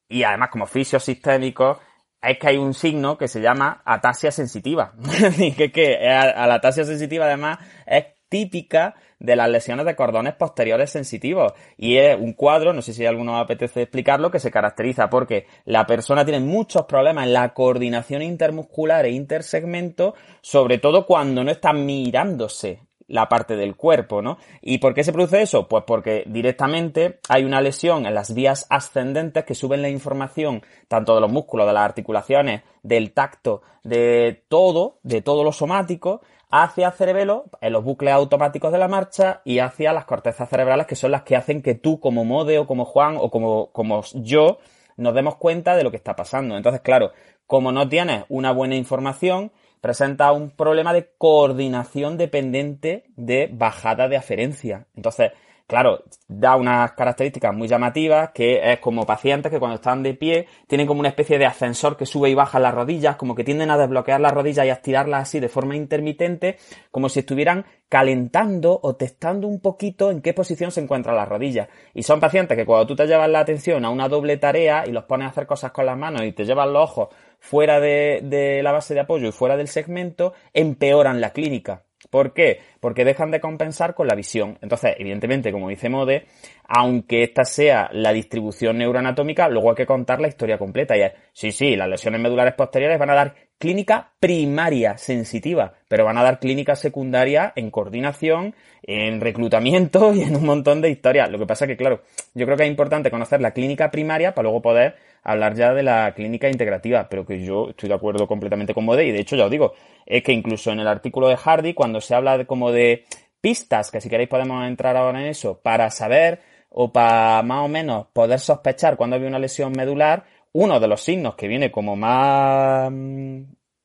y además como fisios sistémicos, es que hay un signo que se llama atasia sensitiva. que, que a, la atasia sensitiva además es típica de las lesiones de cordones posteriores sensitivos. Y es un cuadro, no sé si alguno apetece explicarlo, que se caracteriza porque la persona tiene muchos problemas en la coordinación intermuscular e intersegmento, sobre todo cuando no está mirándose la parte del cuerpo, ¿no? ¿Y por qué se produce eso? Pues porque directamente hay una lesión en las vías ascendentes que suben la información tanto de los músculos, de las articulaciones, del tacto, de todo, de todo lo somático, hacia el cerebelo, en los bucles automáticos de la marcha y hacia las cortezas cerebrales que son las que hacen que tú como Mode o como Juan o como, como yo nos demos cuenta de lo que está pasando. Entonces, claro, como no tienes una buena información, presenta un problema de coordinación dependiente de bajada de aferencia. Entonces, claro, da unas características muy llamativas, que es como pacientes que cuando están de pie tienen como una especie de ascensor que sube y baja las rodillas, como que tienden a desbloquear las rodillas y a estirarlas así de forma intermitente, como si estuvieran calentando o testando un poquito en qué posición se encuentran las rodillas. Y son pacientes que cuando tú te llevas la atención a una doble tarea y los pones a hacer cosas con las manos y te llevas los ojos fuera de, de la base de apoyo y fuera del segmento, empeoran la clínica. ¿Por qué? Porque dejan de compensar con la visión. Entonces, evidentemente, como dice Mode, aunque esta sea la distribución neuroanatómica, luego hay que contar la historia completa. Y es, sí, sí, las lesiones medulares posteriores van a dar clínica primaria sensitiva, pero van a dar clínica secundaria en coordinación, en reclutamiento y en un montón de historias. Lo que pasa que, claro, yo creo que es importante conocer la clínica primaria para luego poder hablar ya de la clínica integrativa, pero que yo estoy de acuerdo completamente con Mode y de hecho ya os digo, es que incluso en el artículo de Hardy, cuando se habla de como de pistas, que si queréis podemos entrar ahora en eso, para saber o para más o menos poder sospechar cuando hay una lesión medular, uno de los signos que viene como más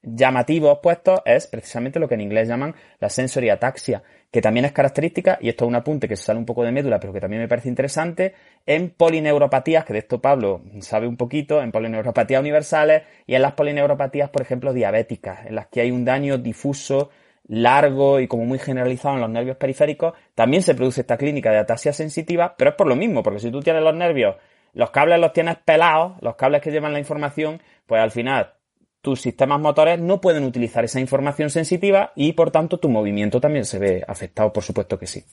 llamativos puestos es precisamente lo que en inglés llaman la sensory ataxia, que también es característica, y esto es un apunte que se sale un poco de médula, pero que también me parece interesante, en polineuropatías, que de esto Pablo sabe un poquito, en polineuropatías universales y en las polineuropatías, por ejemplo, diabéticas, en las que hay un daño difuso, largo y como muy generalizado en los nervios periféricos, también se produce esta clínica de ataxia sensitiva, pero es por lo mismo, porque si tú tienes los nervios, los cables los tienes pelados, los cables que llevan la información, pues al final tus sistemas motores no pueden utilizar esa información sensitiva y por tanto tu movimiento también se ve afectado, por supuesto que sí.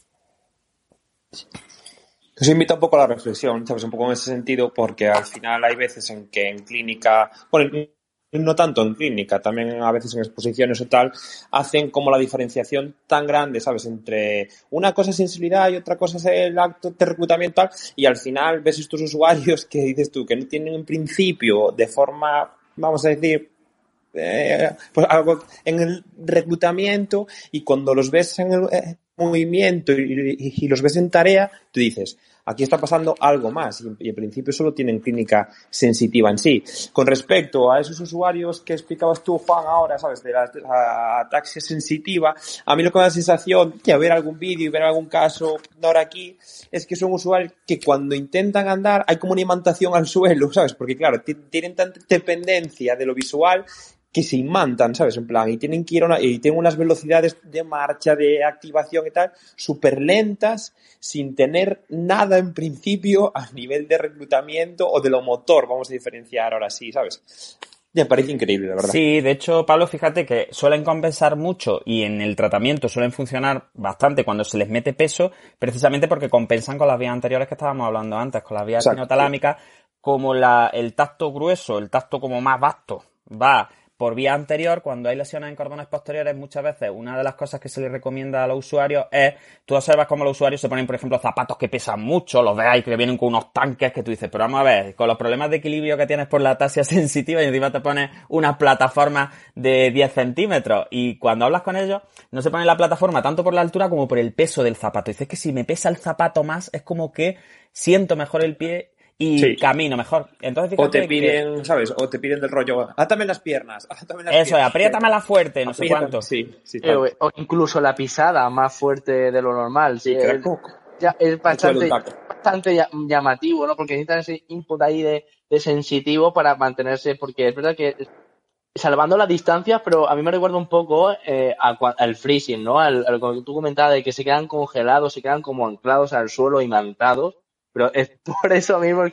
Os invita un poco a la reflexión, ¿sabes? Un poco en ese sentido, porque al final hay veces en que en clínica, bueno, no tanto en clínica, también a veces en exposiciones o tal, hacen como la diferenciación tan grande, ¿sabes? Entre una cosa es sensibilidad y otra cosa es el acto de reclutamiento y al final ves estos usuarios que dices tú, que no tienen en principio de forma, vamos a decir, eh, pues algo en el reclutamiento y cuando los ves en el eh, movimiento y, los ves en tarea, tú dices, aquí está pasando algo más y, en principio solo tienen clínica sensitiva en sí. Con respecto a esos usuarios que explicabas tú, Juan, ahora, ¿sabes? De la, ataxia sensitiva, a mí lo que me da la sensación que ver algún vídeo y ver algún caso ahora aquí es que son usuarios que cuando intentan andar hay como una imantación al suelo, ¿sabes? Porque claro, tienen tanta dependencia de lo visual que se imantan, ¿sabes? En plan, y tienen que ir y tienen unas velocidades de marcha, de activación y tal, súper lentas, sin tener nada en principio a nivel de reclutamiento o de lo motor, vamos a diferenciar ahora sí, ¿sabes? Me parece increíble, la verdad. Sí, de hecho, Pablo, fíjate que suelen compensar mucho y en el tratamiento suelen funcionar bastante cuando se les mete peso, precisamente porque compensan con las vías anteriores que estábamos hablando antes, con las vías espinotalámicas, como la, el tacto grueso, el tacto como más vasto, va por vía anterior, cuando hay lesiones en cordones posteriores, muchas veces una de las cosas que se le recomienda a los usuarios es, tú observas cómo los usuarios se ponen, por ejemplo, zapatos que pesan mucho, los veáis que vienen con unos tanques que tú dices, pero vamos a ver, con los problemas de equilibrio que tienes por la tasia sensitiva y encima te pones una plataforma de 10 centímetros y cuando hablas con ellos no se pone la plataforma tanto por la altura como por el peso del zapato. Dices que si me pesa el zapato más es como que siento mejor el pie y camino mejor. Entonces, o te piden, ¿sabes? O te piden del rollo, átame las piernas, átame las Eso, apriétamela fuerte, no sé cuánto. Sí, sí, eh, o incluso la pisada más fuerte de lo normal. Sí, es, ya, es bastante, bastante llamativo, ¿no? Porque necesitan ese input ahí de, de sensitivo para mantenerse, porque es verdad que salvando las distancias, pero a mí me recuerda un poco eh, al freezing, ¿no? Al, al, que tú comentabas de que se quedan congelados, se quedan como anclados al suelo, imantados pero es por eso mismo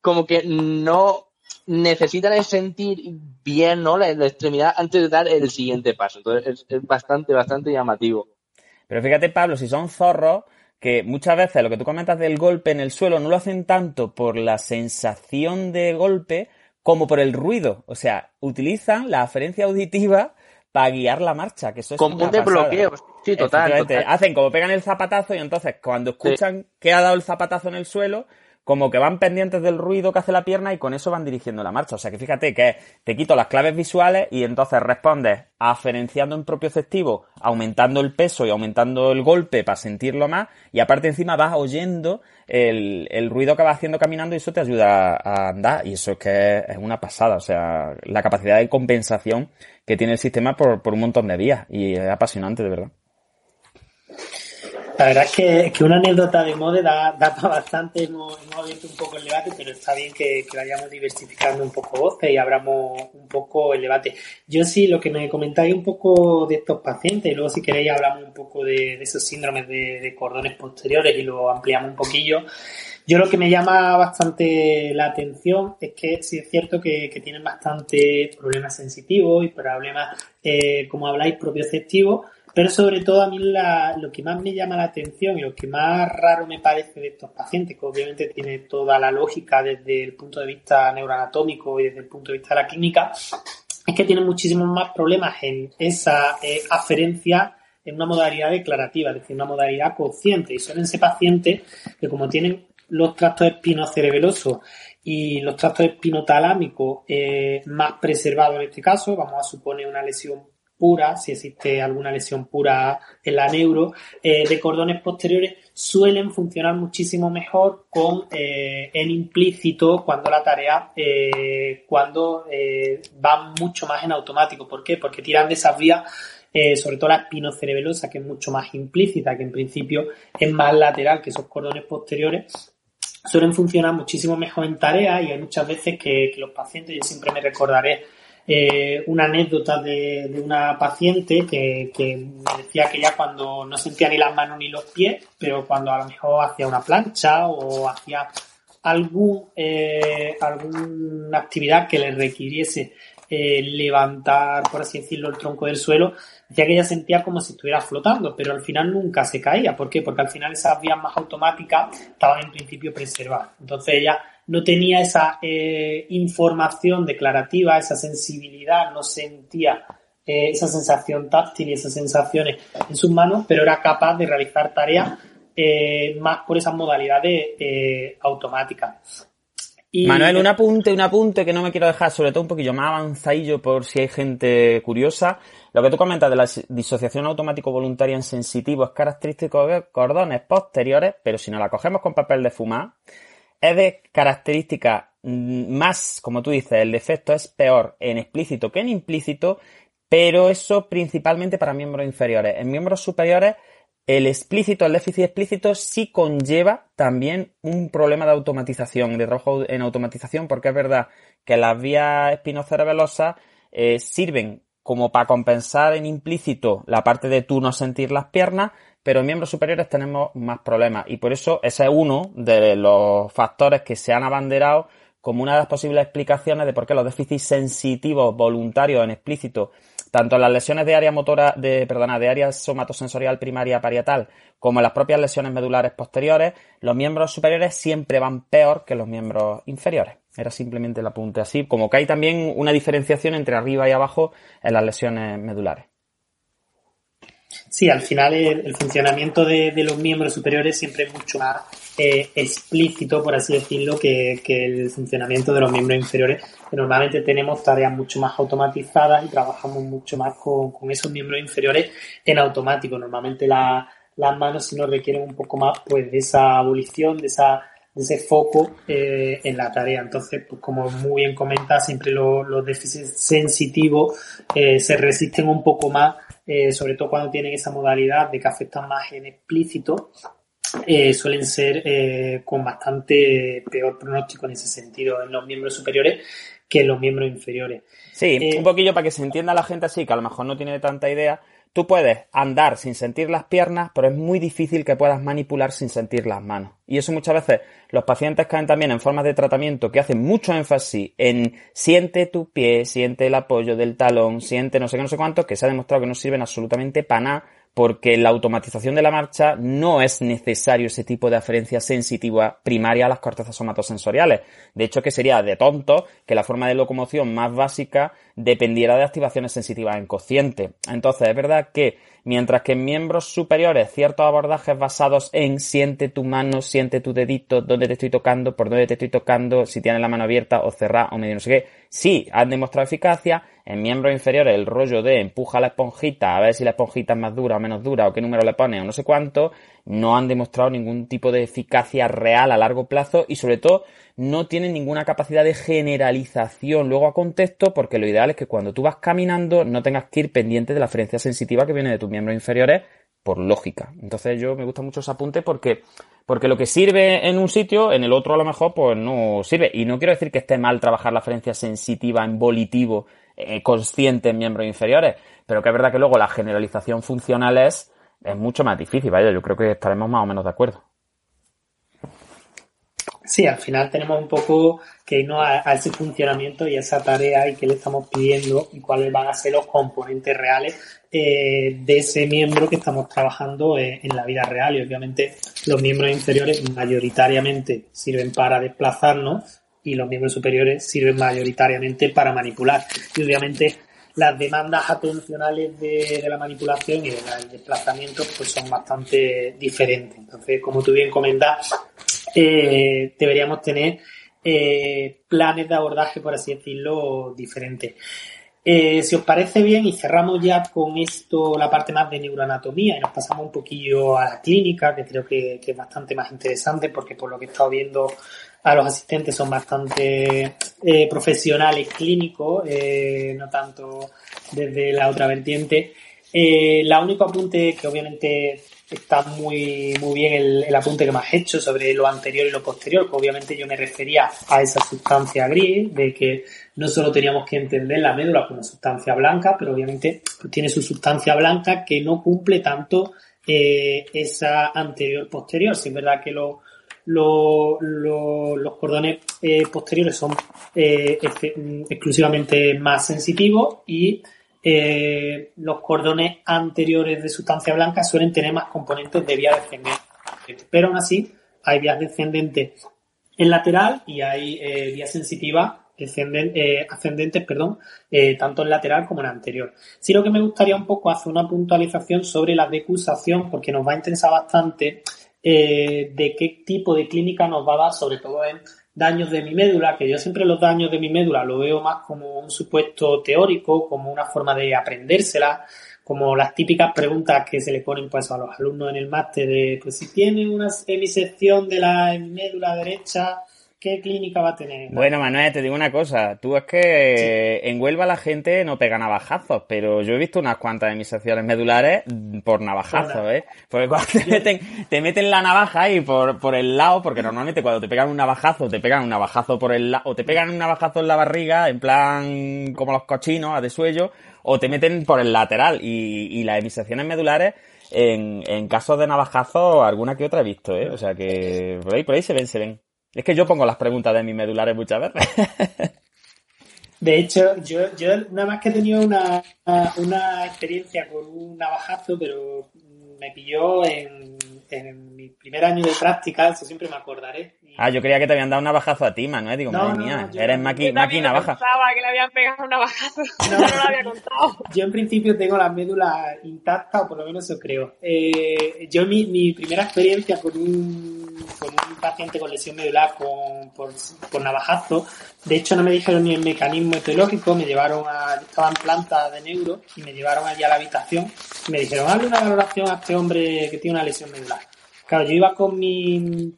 como, que no necesitan sentir bien ¿no? la, extremidad antes de dar el siguiente paso. Entonces es, bastante, bastante llamativo. Pero fíjate, Pablo, si son zorros, que muchas veces lo que tú comentas del golpe en el suelo no lo hacen tanto por la sensación de golpe como por el ruido. O sea, utilizan la aferencia auditiva para guiar la marcha, que eso es como un bloqueo. Sí, total, Hacen como pegan el zapatazo y entonces cuando escuchan que ha dado el zapatazo en el suelo, como que van pendientes del ruido que hace la pierna y con eso van dirigiendo la marcha. O sea que fíjate que te quito las claves visuales y entonces respondes aferenciando en propioceptivo, aumentando el peso y aumentando el golpe para sentirlo más y aparte encima vas oyendo el, el ruido que va haciendo caminando y eso te ayuda a andar y eso es que es una pasada. O sea, la capacidad de compensación que tiene el sistema por, por un montón de vías y es apasionante de verdad. La verdad es que, que una anécdota de mode da, da para bastante, hemos, abierto un poco el debate, pero está bien que, que, vayamos diversificando un poco voces y abramos un poco el debate. Yo sí, lo que me comentáis un poco de estos pacientes, y luego si queréis hablamos un poco de, de esos síndromes de, cordones posteriores y lo ampliamos un poquillo. Yo lo que me llama bastante la atención es que sí es cierto que, que tienen bastante problemas sensitivos y problemas, eh, como habláis, propioceptivos, pero sobre todo a mí lo que más me llama la atención y lo que más raro me parece de estos pacientes, que obviamente tiene toda la lógica desde el punto de vista neuroanatómico y desde el punto de vista de la clínica, es que tienen muchísimos más problemas en esa eh, aferencia en una modalidad declarativa, es decir, una modalidad consciente. Y son ese paciente que como tienen los tractos espinocerebelosos y los tractos espinotalámicos eh, más preservados en este caso, vamos a suponer una lesión pura, si existe alguna lesión pura en la neuro, eh, de cordones posteriores suelen funcionar muchísimo mejor con eh, el implícito cuando la tarea, eh, cuando va mucho más en automático. ¿Por qué? Porque tiran de esas vías, sobre todo la espinocerebelosa, que es mucho más implícita, que en principio es más lateral que esos cordones posteriores, suelen funcionar muchísimo mejor en tarea y hay muchas veces que los pacientes, yo siempre me recordaré eh, una anécdota de, una paciente que, me decía que ya cuando no sentía ni las manos ni los pies, pero cuando a lo mejor hacía una plancha o hacía algún, eh, alguna actividad que le requiriese eh, levantar, por así decirlo, el tronco del suelo, decía que ella sentía como si estuviera flotando, pero al final nunca se caía. ¿Por qué? Porque al final esas vías más automáticas estaban en principio preservadas. Entonces ella no tenía esa eh, información declarativa, esa sensibilidad, no sentía eh, esa sensación táctil y esas sensaciones en sus manos, pero era capaz de realizar tareas eh, más por esas modalidades automáticas. Manuel, un apunte, un apunte que no me quiero dejar, sobre todo un poquillo más avanzadillo por si hay gente curiosa. Lo que tú comentas de la disociación automático voluntaria en sensitivo es característico de cordones posteriores, pero si no la cogemos con papel de fumar, es de característica mm, más, como tú dices, el defecto es peor en explícito que en implícito, pero eso principalmente para miembros inferiores. En miembros superiores, el explícito, el déficit explícito sí conlleva también un problema de automatización, de trabajo en automatización, porque es verdad que las vías espinocerebelosas eh, sirven como para compensar en implícito la parte de tú no sentir las piernas, pero en miembros superiores tenemos más problemas y por eso ese es uno de los factores que se han abanderado como una de las posibles explicaciones de por qué los déficits sensitivos voluntarios en explícito tanto en las lesiones de área motora, de, perdona, de área somatosensorial primaria parietal, como en las propias lesiones medulares posteriores, los miembros superiores siempre van peor que los miembros inferiores. Era simplemente el apunte así, como que hay también una diferenciación entre arriba y abajo en las lesiones medulares. Sí, al final el, funcionamiento de, los miembros superiores siempre es mucho más eh, explícito, por así decirlo, que, el funcionamiento de los miembros inferiores, que normalmente tenemos tareas mucho más automatizadas y trabajamos mucho más con, esos miembros inferiores en automático. Normalmente las manos sí nos requieren un poco más pues de esa abolición, de esa de ese foco eh, en la tarea. Entonces, pues como muy bien comenta, siempre los, déficits sensitivos eh, se resisten un poco más eh, sobre todo cuando tienen esa modalidad de que afectan más en explícito, eh, suelen ser eh, con bastante peor pronóstico en ese sentido en los miembros superiores que en los miembros inferiores. Sí, un poquillo para que se entienda la gente así, que a lo mejor no tiene tanta idea. Tú puedes andar sin sentir las piernas, pero es muy difícil que puedas manipular sin sentir las manos. Y eso muchas veces los pacientes caen también en formas de tratamiento que hacen mucho énfasis en siente tu pie, siente el apoyo del talón, siente no sé qué, no sé cuánto, que se ha demostrado que no sirven absolutamente para nada porque la automatización de la marcha no es necesario ese tipo de aferencia sensitiva primaria a las cortezas somatosensoriales. De hecho, que sería de tonto que la forma de locomoción más básica dependiera de activaciones sensitivas en cociente. Entonces, es verdad que mientras que en miembros superiores ciertos abordajes basados en siente tu mano, siente tu dedito, dónde te estoy tocando, por dónde te estoy tocando, si tienes la mano abierta o cerrada o medio no sé qué, sí han demostrado eficacia, en miembros inferiores el rollo de empuja la esponjita a ver si la esponjita es más dura o menos dura o qué número le pone o no sé cuánto, no han demostrado ningún tipo de eficacia real a largo plazo y sobre todo no tienen ninguna capacidad de generalización luego a contexto porque lo ideal es que cuando tú vas caminando no tengas que ir pendiente de la frecuencia sensitiva que viene de tus miembros inferiores por lógica. Entonces yo me gusta mucho ese apunte porque, porque lo que sirve en un sitio, en el otro a lo mejor pues no sirve. Y no quiero decir que esté mal trabajar la frecuencia sensitiva en volitivo eh, consciente en miembros inferiores, pero que es verdad que luego la generalización funcional es, es mucho más difícil, vaya, yo creo que estaremos más o menos de acuerdo. Sí, al final tenemos un poco que irnos a, ese funcionamiento y a esa tarea y que le estamos pidiendo y cuáles van a ser los componentes reales eh, de ese miembro que estamos trabajando eh, en la vida real. Y obviamente los miembros inferiores mayoritariamente sirven para desplazarnos y los miembros superiores sirven mayoritariamente para manipular. Y obviamente las demandas atencionales de, la manipulación y del desplazamiento pues son bastante diferentes. Entonces, como tú bien comentas, eh, deberíamos tener eh, planes de abordaje, por así decirlo, diferentes. Eh, si os parece bien, y cerramos ya con esto la parte más de neuroanatomía y nos pasamos un poquillo a la clínica, que creo que, es bastante más interesante porque por lo que he estado viendo a los asistentes son bastante eh, profesionales clínicos, eh, no tanto desde la otra vertiente. La único apunte que obviamente está muy, muy bien el, apunte que me has hecho sobre lo anterior y lo posterior, que obviamente yo me refería a esa sustancia gris, de que no solo teníamos que entender la médula como sustancia blanca, pero obviamente tiene su sustancia blanca que no cumple tanto esa anterior-posterior. Si es verdad que lo, los cordones eh, posteriores son eh, exclusivamente más sensitivos y eh, los cordones anteriores de sustancia blanca suelen tener más componentes de vía descendente. Pero aún así hay vías descendentes en lateral y hay vías sensitivas ascendentes, perdón, tanto en lateral como en anterior. Sí lo que me gustaría un poco hacer una puntualización sobre la decusación porque nos va a interesar bastante eh, de qué tipo de clínica nos va a dar, sobre todo en daños de mi médula, que yo siempre los daños de mi médula lo veo más como un supuesto teórico, como una forma de aprendérsela, como las típicas preguntas que se le ponen pues a los alumnos en el máster de pues si tiene una hemisección de la médula derecha ¿Qué clínica va a tener? Bueno, Manuel, te digo una cosa. Tú es que en Huelva la gente no pega navajazos, pero yo he visto unas cuantas emisaciones medulares por navajazos, ¿eh? Porque cuando te meten, te meten la navaja ahí por, por el lado, porque normalmente cuando te pegan un navajazo, te pegan un navajazo por el lado, o te pegan un navajazo en la barriga, en plan como los cochinos, a de suello, o te meten por el lateral. Y, y las emisaciones medulares, en, en casos de navajazo, alguna que otra he visto, ¿eh? O sea que por ahí, por ahí se ven, se ven. Es que yo pongo las preguntas de mis medulares muchas veces. De hecho, yo, yo nada más que he tenido una, una experiencia con un navajazo, pero me pilló en, en mi primer año de práctica, eso siempre me acordaré. Ah, yo creía que te habían dado un navajazo a ti, Manuel. Digo, madre mía, eres máquina baja. pensaba que le habían pegado un navajazo, no, no lo había contado. Yo en principio tengo la médula intacta, o por lo menos eso creo. Eh, yo mi, mi primera experiencia con un, con un paciente con lesión medular con, por, por navajazo, de hecho no me dijeron ni el mecanismo etiológico, me llevaron a, estaba en planta de neuro, y me llevaron allí a la habitación, y me dijeron, hazle una valoración a este hombre que tiene una lesión medular. Claro, yo iba con mi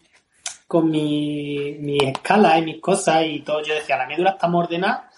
con mi, mi escala y mis cosas y todo. Yo decía, la médula está ordenada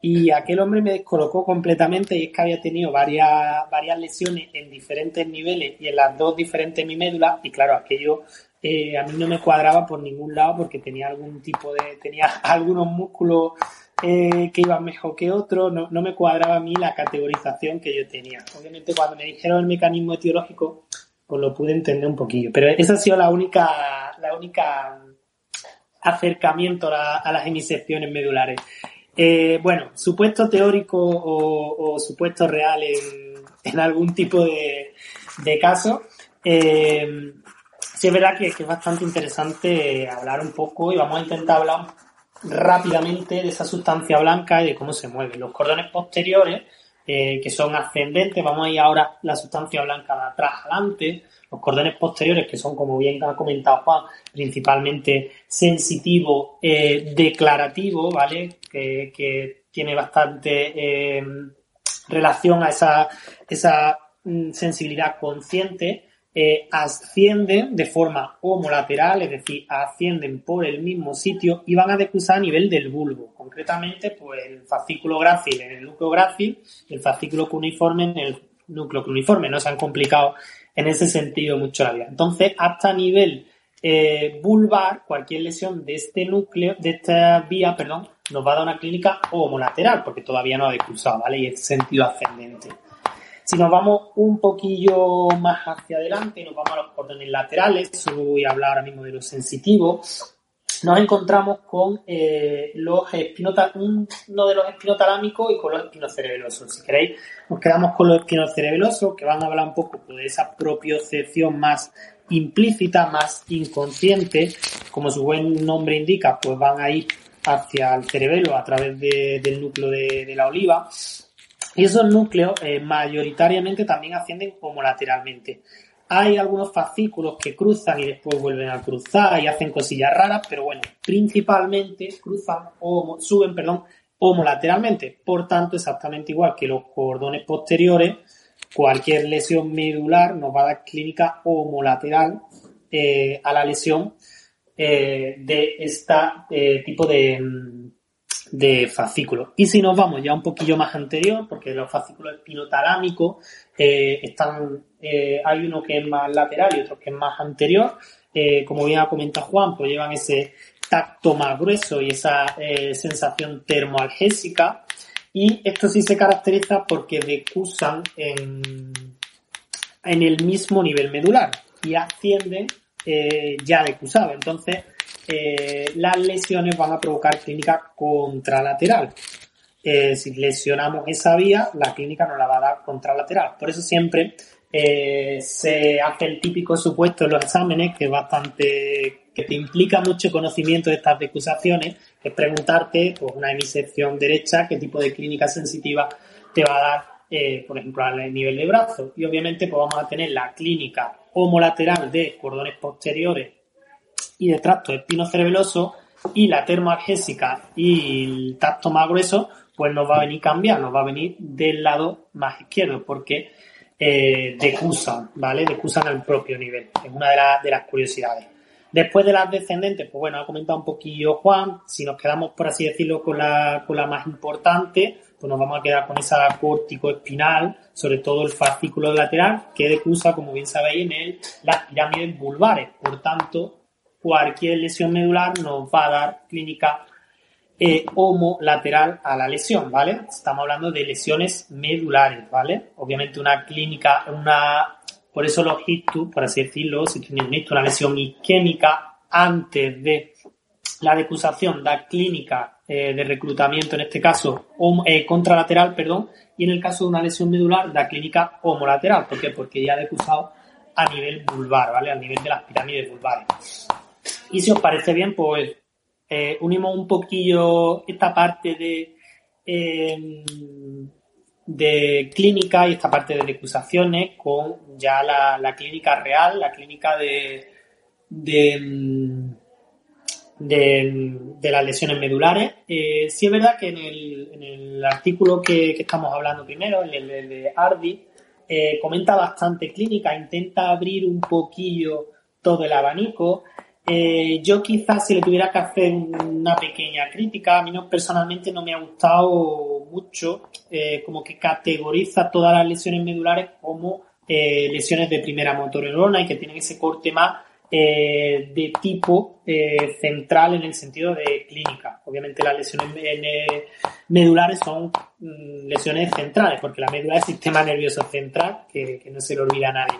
y aquel hombre me descolocó completamente y es que había tenido varias, varias lesiones en diferentes niveles y en las dos diferentes mi médula y claro, aquello eh, a mí no me cuadraba por ningún lado porque tenía algún tipo de, tenía algunos músculos eh, que iban mejor que otros, no, no me cuadraba a mí la categorización que yo tenía. Obviamente cuando me dijeron el mecanismo etiológico, pues lo pude entender un poquillo. Pero esa ha sido la única, la única acercamiento a, las hemisecciones medulares. Eh, bueno, supuesto teórico o, supuesto real en, algún tipo de, caso. Eh, sí es verdad que, es bastante interesante hablar un poco y vamos a intentar hablar rápidamente de esa sustancia blanca y de cómo se mueve. Los cordones posteriores eh, que son ascendentes. Vamos a ir ahora la sustancia blanca de atrás adelante. Los cordones posteriores, que son, como bien ha comentado Juan, principalmente sensitivo, eh, declarativo, ¿vale? Que, tiene bastante eh, relación a esa, esa mm, sensibilidad consciente eh, ascienden de forma homolateral, es decir, ascienden por el mismo sitio y van a decusar a nivel del bulbo. Concretamente, pues el fascículo grácil en el núcleo grácil el fascículo cuneiforme en el núcleo cuneiforme. No se han complicado en ese sentido mucho la vida. Entonces, hasta nivel eh, vulvar, cualquier lesión de este núcleo, de esta vía, perdón, nos va a dar una clínica homolateral, porque todavía no ha decusado, ¿vale? Y es sentido ascendente. Si nos vamos un poquillo más hacia adelante, nos vamos a los cordones laterales, solo voy a hablar ahora mismo de los sensitivos, nos encontramos con eh, los uno de los espinotalámicos y con los espinocerebelosos. Si queréis, nos quedamos con los espinocerebelosos, que van a hablar un poco de esa propiocepción más implícita, más inconsciente. Como su buen nombre indica, pues van a ir hacia el cerebelo a través del núcleo de la oliva y esos núcleos eh, mayoritariamente también ascienden homolateralmente. Hay algunos fascículos que cruzan y después vuelven a cruzar y hacen cosillas raras, pero bueno, principalmente cruzan o suben, perdón, homolateralmente. Por tanto, exactamente igual que los cordones posteriores, cualquier lesión medular nos va a dar clínica homolateral eh, a la lesión eh, de este tipo de, mm, de fascículos. Y si nos vamos ya un poquillo más anterior, porque los fascículos espinotalámicos eh, están, eh, hay uno que es más lateral y otro que es más anterior. Eh, como bien ha comentado Juan, pues llevan ese tacto más grueso y esa sensación termoalgésica. Y esto sí se caracteriza porque decusan en, en el mismo nivel medular y ascienden ya decusado. Entonces, eh, las lesiones van a provocar clínica contralateral. Eh, si lesionamos esa vía, la clínica nos la va a dar contralateral. Por eso siempre eh, se hace el típico supuesto en los exámenes, que es bastante, que te implica mucho conocimiento de estas decusaciones, es preguntarte, pues una hemisección derecha, qué tipo de clínica sensitiva te va a dar, por ejemplo, al nivel de brazo. Y obviamente, pues vamos a tener la clínica homolateral de cordones posteriores y de tracto espinocerebeloso y la termoalgésica y el tacto más grueso, pues nos va a venir cambiar, nos va a venir del lado más izquierdo, porque eh, decusan, ¿vale? Decusan al propio nivel. Es una de, de las curiosidades. Después de las descendentes, pues bueno, ha comentado un poquillo Juan. Si nos quedamos, por así decirlo, con la, con la más importante, pues nos vamos a quedar con esa córtico espinal, sobre todo el fascículo lateral, que decusa, como bien sabéis, en el, las pirámides vulvares. Por tanto, cualquier lesión medular nos va a dar clínica eh, homolateral a la lesión, ¿vale? Estamos hablando de lesiones medulares, ¿vale? Obviamente una clínica, una, por eso los ictus, por así decirlo, si tiene un una lesión isquémica antes de la decusación da clínica eh, de reclutamiento, en este caso eh, contralateral, perdón, y en el caso de una lesión medular, la clínica homolateral. ¿Por qué? Porque ya he decusado a nivel vulvar, ¿vale? A nivel de las pirámides vulvares. Y si os parece bien, pues eh, unimos un poquillo esta parte de, em, de clínica y esta parte de decusaciones con ya la, clínica real, la clínica de, de, em, de, las lesiones medulares. Eh, sí es verdad que en el, en el artículo que, estamos hablando primero, en el, de Ardi, eh, comenta bastante clínica, intenta abrir un poquillo todo el abanico. Eh, yo quizás si le tuviera que hacer una pequeña crítica, a mí no, personalmente no me ha gustado mucho, eh, como que categoriza todas las lesiones medulares como eh, lesiones de primera motoneurona y que tienen ese corte más de tipo central en el sentido de clínica. Obviamente las lesiones medulares son mm, lesiones centrales, porque la médula es sistema nervioso central, que, que no se le olvida a nadie.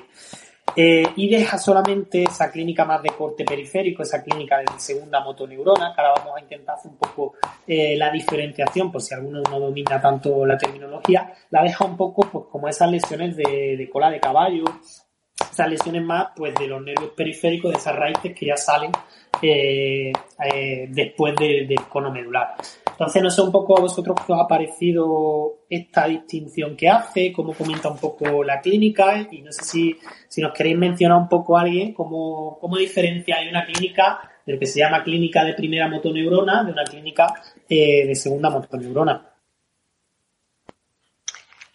Eh, y deja solamente esa clínica más de corte periférico, esa clínica de segunda motoneurona, que ahora vamos a intentar hacer un poco eh, la diferenciación, por si alguno no domina tanto la terminología, la deja un poco pues como esas lesiones de, cola de caballo, esas lesiones más pues de los nervios periféricos, de esas raíces que ya salen eh, después del cono medular. Entonces, no sé un poco a vosotros qué os ha parecido esta distinción que hace, cómo comenta un poco la clínica y no sé si, si nos queréis mencionar un poco a alguien cómo, cómo diferencia hay una clínica de lo que se llama clínica de primera motoneurona de una clínica eh, de segunda motoneurona.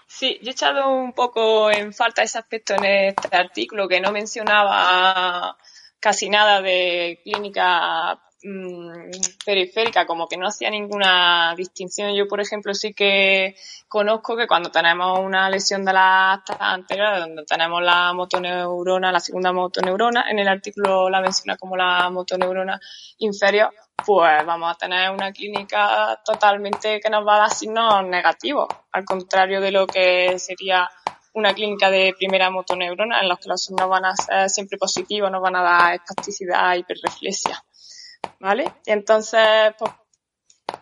Sí, yo he echado un poco en falta ese aspecto en este artículo que no mencionaba casi nada de clínica Mm, periférica, como que no hacía ninguna distinción. Yo, por ejemplo, sí que conozco que cuando tenemos una lesión de la anterior, donde tenemos la motoneurona, la segunda motoneurona, en el artículo la menciona como la motoneurona inferior, pues vamos a tener una clínica totalmente que nos va a dar signos negativos, al contrario de lo que sería una clínica de primera motoneurona en los que los signos van a ser siempre positivos, nos van a dar espasticidad, hiperreflexia. ¿Vale? Entonces, pues,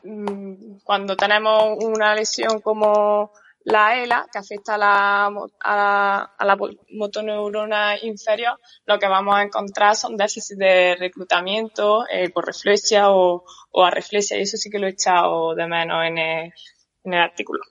mm, cuando tenemos una lesión como la ELA, que afecta a la, a, la motoneurona inferior, lo que vamos a encontrar son déficits de reclutamiento eh, por reflexia o, o reflexia, y eso sí que lo he echado de menos en el, en el artículo.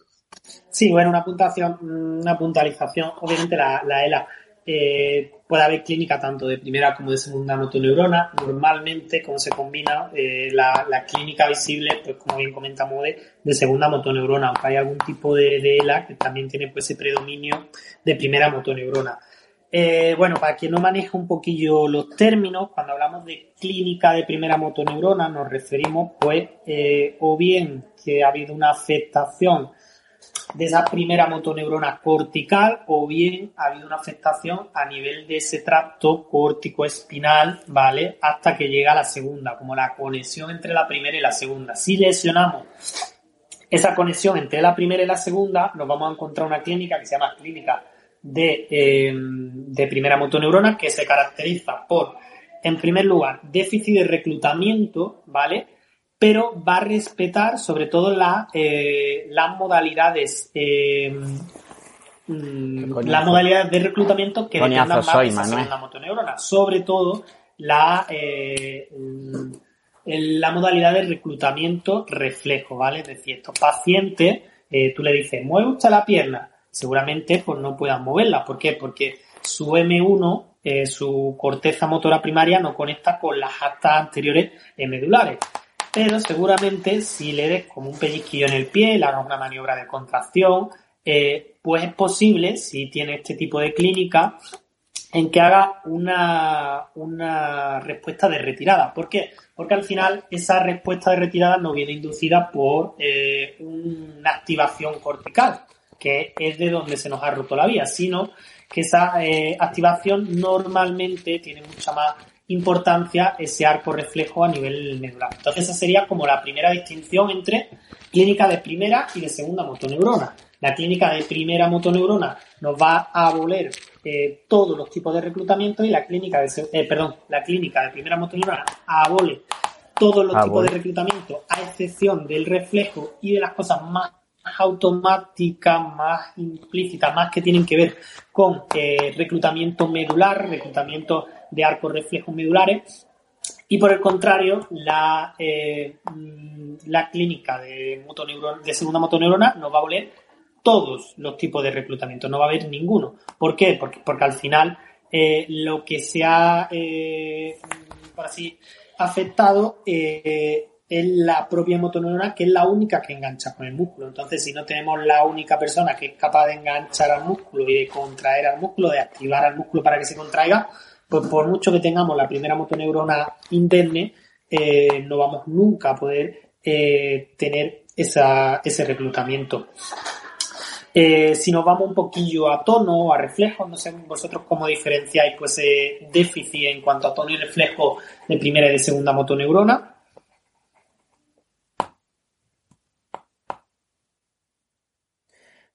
Sí, bueno, una puntuación, una puntualización. Obviamente la, la ELA eh, puede haber clínica tanto de primera como de segunda motoneurona. Normalmente, como se combina eh, la, clínica visible, pues como bien comentamos, de, de segunda motoneurona, aunque hay algún tipo de, ELA que también tiene pues, ese predominio de primera motoneurona. Eh, bueno, para quien no maneja un poquillo los términos, cuando hablamos de clínica de primera motoneurona nos referimos pues o bien que ha habido una afectación de esa primera motoneurona cortical o bien ha habido una afectación a nivel de ese tracto córtico-espinal, ¿vale? Hasta que llega a la segunda, como la conexión entre la primera y la segunda. Si lesionamos esa conexión entre la primera y la segunda, nos vamos a encontrar una clínica que se llama clínica de, eh, de primera motoneurona que se caracteriza por, en primer lugar, déficit de reclutamiento, ¿vale? Pero va a respetar sobre todo la, eh, las modalidades eh, mm, las modalidades de reclutamiento que dependan más de la motoneurona, sobre todo la eh, la modalidad de reclutamiento reflejo, ¿vale? Es decir, estos pacientes, tú le dices, mueve usted la pierna, seguramente pues no puedan moverla. ¿Por qué? Porque su M1, su corteza motora primaria, no conecta con las actas anteriores medulares pero seguramente si le des como un pellizquillo en el pie, hagas una maniobra de contracción, eh, pues es posible, si tiene este tipo de clínica, en que haga una, una respuesta de retirada. ¿Por qué? Porque al final esa respuesta de retirada no viene inducida por eh, una activación cortical, que es de donde se nos ha roto la vía, sino que esa eh, activación normalmente tiene mucha más importancia ese arco reflejo a nivel medular. Entonces esa sería como la primera distinción entre clínica de primera y de segunda motoneurona. La clínica de primera motoneurona nos va a aboler eh, todos los tipos de reclutamiento y la clínica de eh, perdón, la clínica de primera motoneurona abole todos los ah, tipos de reclutamiento, a excepción del reflejo y de las cosas más automáticas, más implícitas, más que tienen que ver con eh, reclutamiento medular, reclutamiento de arcos reflejos medulares. Y por el contrario, la, eh, mm, la clínica de, de segunda motoneurona nos va a volver todos los tipos de reclutamiento, no va a haber ninguno. ¿Por qué? Porque, porque al final eh, lo que se ha, por así, afectado eh, es la propia motoneurona, que es la única que engancha con el músculo. Entonces, si no tenemos la única persona que es capaz de enganchar al músculo y de contraer al músculo, de activar al músculo para que se contraiga, pues por mucho que tengamos la primera motoneurona indemne, eh, no vamos nunca a poder eh, tener esa, ese reclutamiento. Eh, si nos vamos un poquillo a tono, a reflejo, no sé vosotros cómo diferenciáis pues déficit en cuanto a tono y reflejo de primera y de segunda motoneurona.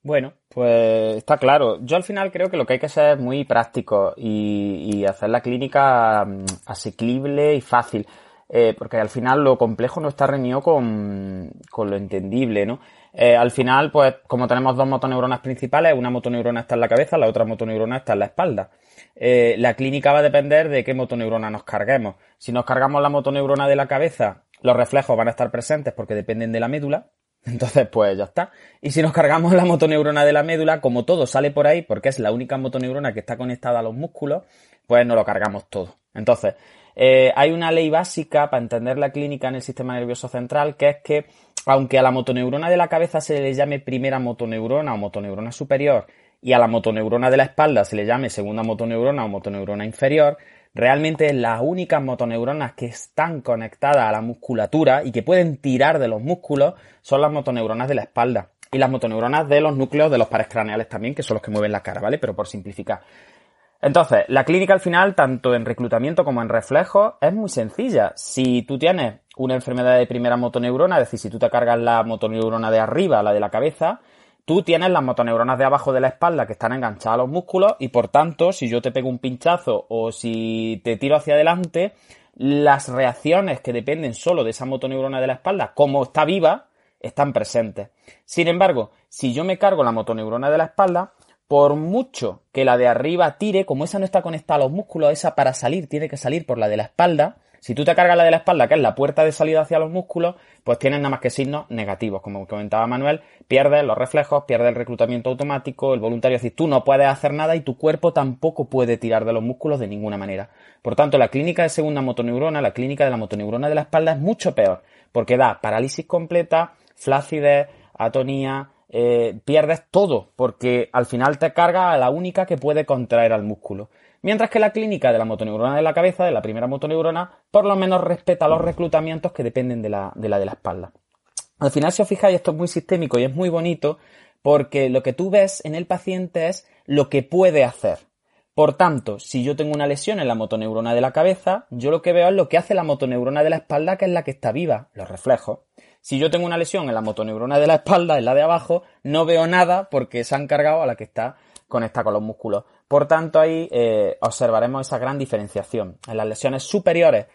Bueno, pues está claro. Yo al final creo que lo que hay que hacer es muy práctico y, hacer la clínica mm, asequible y fácil. Eh, porque al final lo complejo no está reñido con, con lo entendible, ¿no? Eh, al final, pues como tenemos dos motoneuronas principales, una motoneurona está en la cabeza, la otra motoneurona está en la espalda. Eh, la clínica va a depender de qué motoneurona nos carguemos. Si nos cargamos la motoneurona de la cabeza, los reflejos van a estar presentes porque dependen de la médula. Entonces, pues ya está. Y si nos cargamos la motoneurona de la médula, como todo sale por ahí, porque es la única motoneurona que está conectada a los músculos, pues no lo cargamos todo. Entonces, eh, hay una ley básica para entender la clínica en el sistema nervioso central, que es que aunque a la motoneurona de la cabeza se le llame primera motoneurona o motoneurona superior y a la motoneurona de la espalda se le llame segunda motoneurona o motoneurona inferior, realmente las únicas motoneuronas que están conectadas a la musculatura y que pueden tirar de los músculos son las motoneuronas de la espalda y las motoneuronas de los núcleos de los pares craneales también, que son los que mueven la cara, ¿vale? Pero por simplificar. Entonces, la clínica al final, tanto en reclutamiento como en reflejo, es muy sencilla. Si tú tienes una enfermedad de primera motoneurona, es decir, si tú te cargas la motoneurona de arriba, la de la cabeza, tú tienes las motoneuronas de abajo de la espalda que están enganchadas a los músculos y por tanto, si yo te pego un pinchazo o si te tiro hacia adelante, las reacciones que dependen solo de esa motoneurona de la espalda, como está viva, están presentes. Sin embargo, si yo me cargo la motoneurona de la espalda, por mucho que la de arriba tire, como esa no está conectada a los músculos, esa para salir tiene que salir por la de la espalda. Si tú te cargas la de la espalda, que es la puerta de salida hacia los músculos, pues tienes nada más que signos negativos. Como comentaba Manuel, pierdes los reflejos, pierdes el reclutamiento automático, el voluntario. Es decir, tú no puedes hacer nada y tu cuerpo tampoco puede tirar de los músculos de ninguna manera. Por tanto, la clínica de segunda motoneurona, la clínica de la motoneurona de la espalda es mucho peor, porque da parálisis completa, flacidez, atonía, eh, pierdes todo, porque al final te carga a la única que puede contraer al músculo. Mientras que la clínica de la motoneurona de la cabeza, de la primera motoneurona, por lo menos respeta los reclutamientos que dependen de la de la, espalda. Al final, si os fijáis, esto es muy sistémico y es muy bonito porque lo que tú ves en el paciente es lo que puede hacer. Por tanto, si yo tengo una lesión en la motoneurona de la cabeza, yo lo que veo es lo que hace la motoneurona de la espalda, que es la que está viva, los reflejos. Si yo tengo una lesión en la motoneurona de la espalda, en la de abajo, no veo nada porque se han cargado a la que está conectada con los músculos. Por tanto, ahí eh, observaremos esa gran diferenciación. En las lesiones superiores,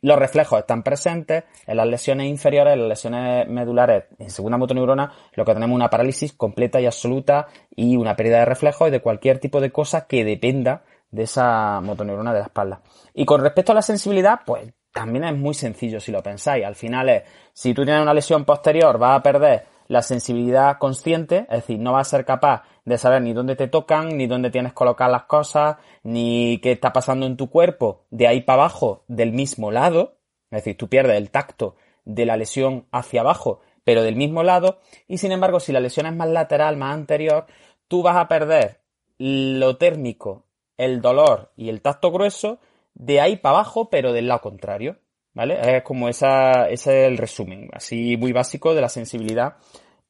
los reflejos están presentes. En las lesiones inferiores, en las lesiones medulares, en segunda motoneurona, lo que tenemos es una parálisis completa y absoluta y una pérdida de reflejos y de cualquier tipo de cosa que dependa de esa motoneurona de la espalda. Y con respecto a la sensibilidad, pues también es muy sencillo si lo pensáis. Al final es, si tú tienes una lesión posterior, vas a perder la sensibilidad consciente, es decir, no vas a ser capaz de saber ni dónde te tocan, ni dónde tienes colocar las cosas, ni qué está pasando en tu cuerpo de ahí para abajo del mismo lado. Es decir, tú pierdes el tacto de la lesión hacia abajo, pero del mismo lado. Y sin embargo, si la lesión es más lateral, más anterior, tú vas a perder lo térmico, el dolor y el tacto grueso de ahí para abajo, pero del lado contrario. ¿Vale? Es como esa, ese es el resumen, así muy básico de la sensibilidad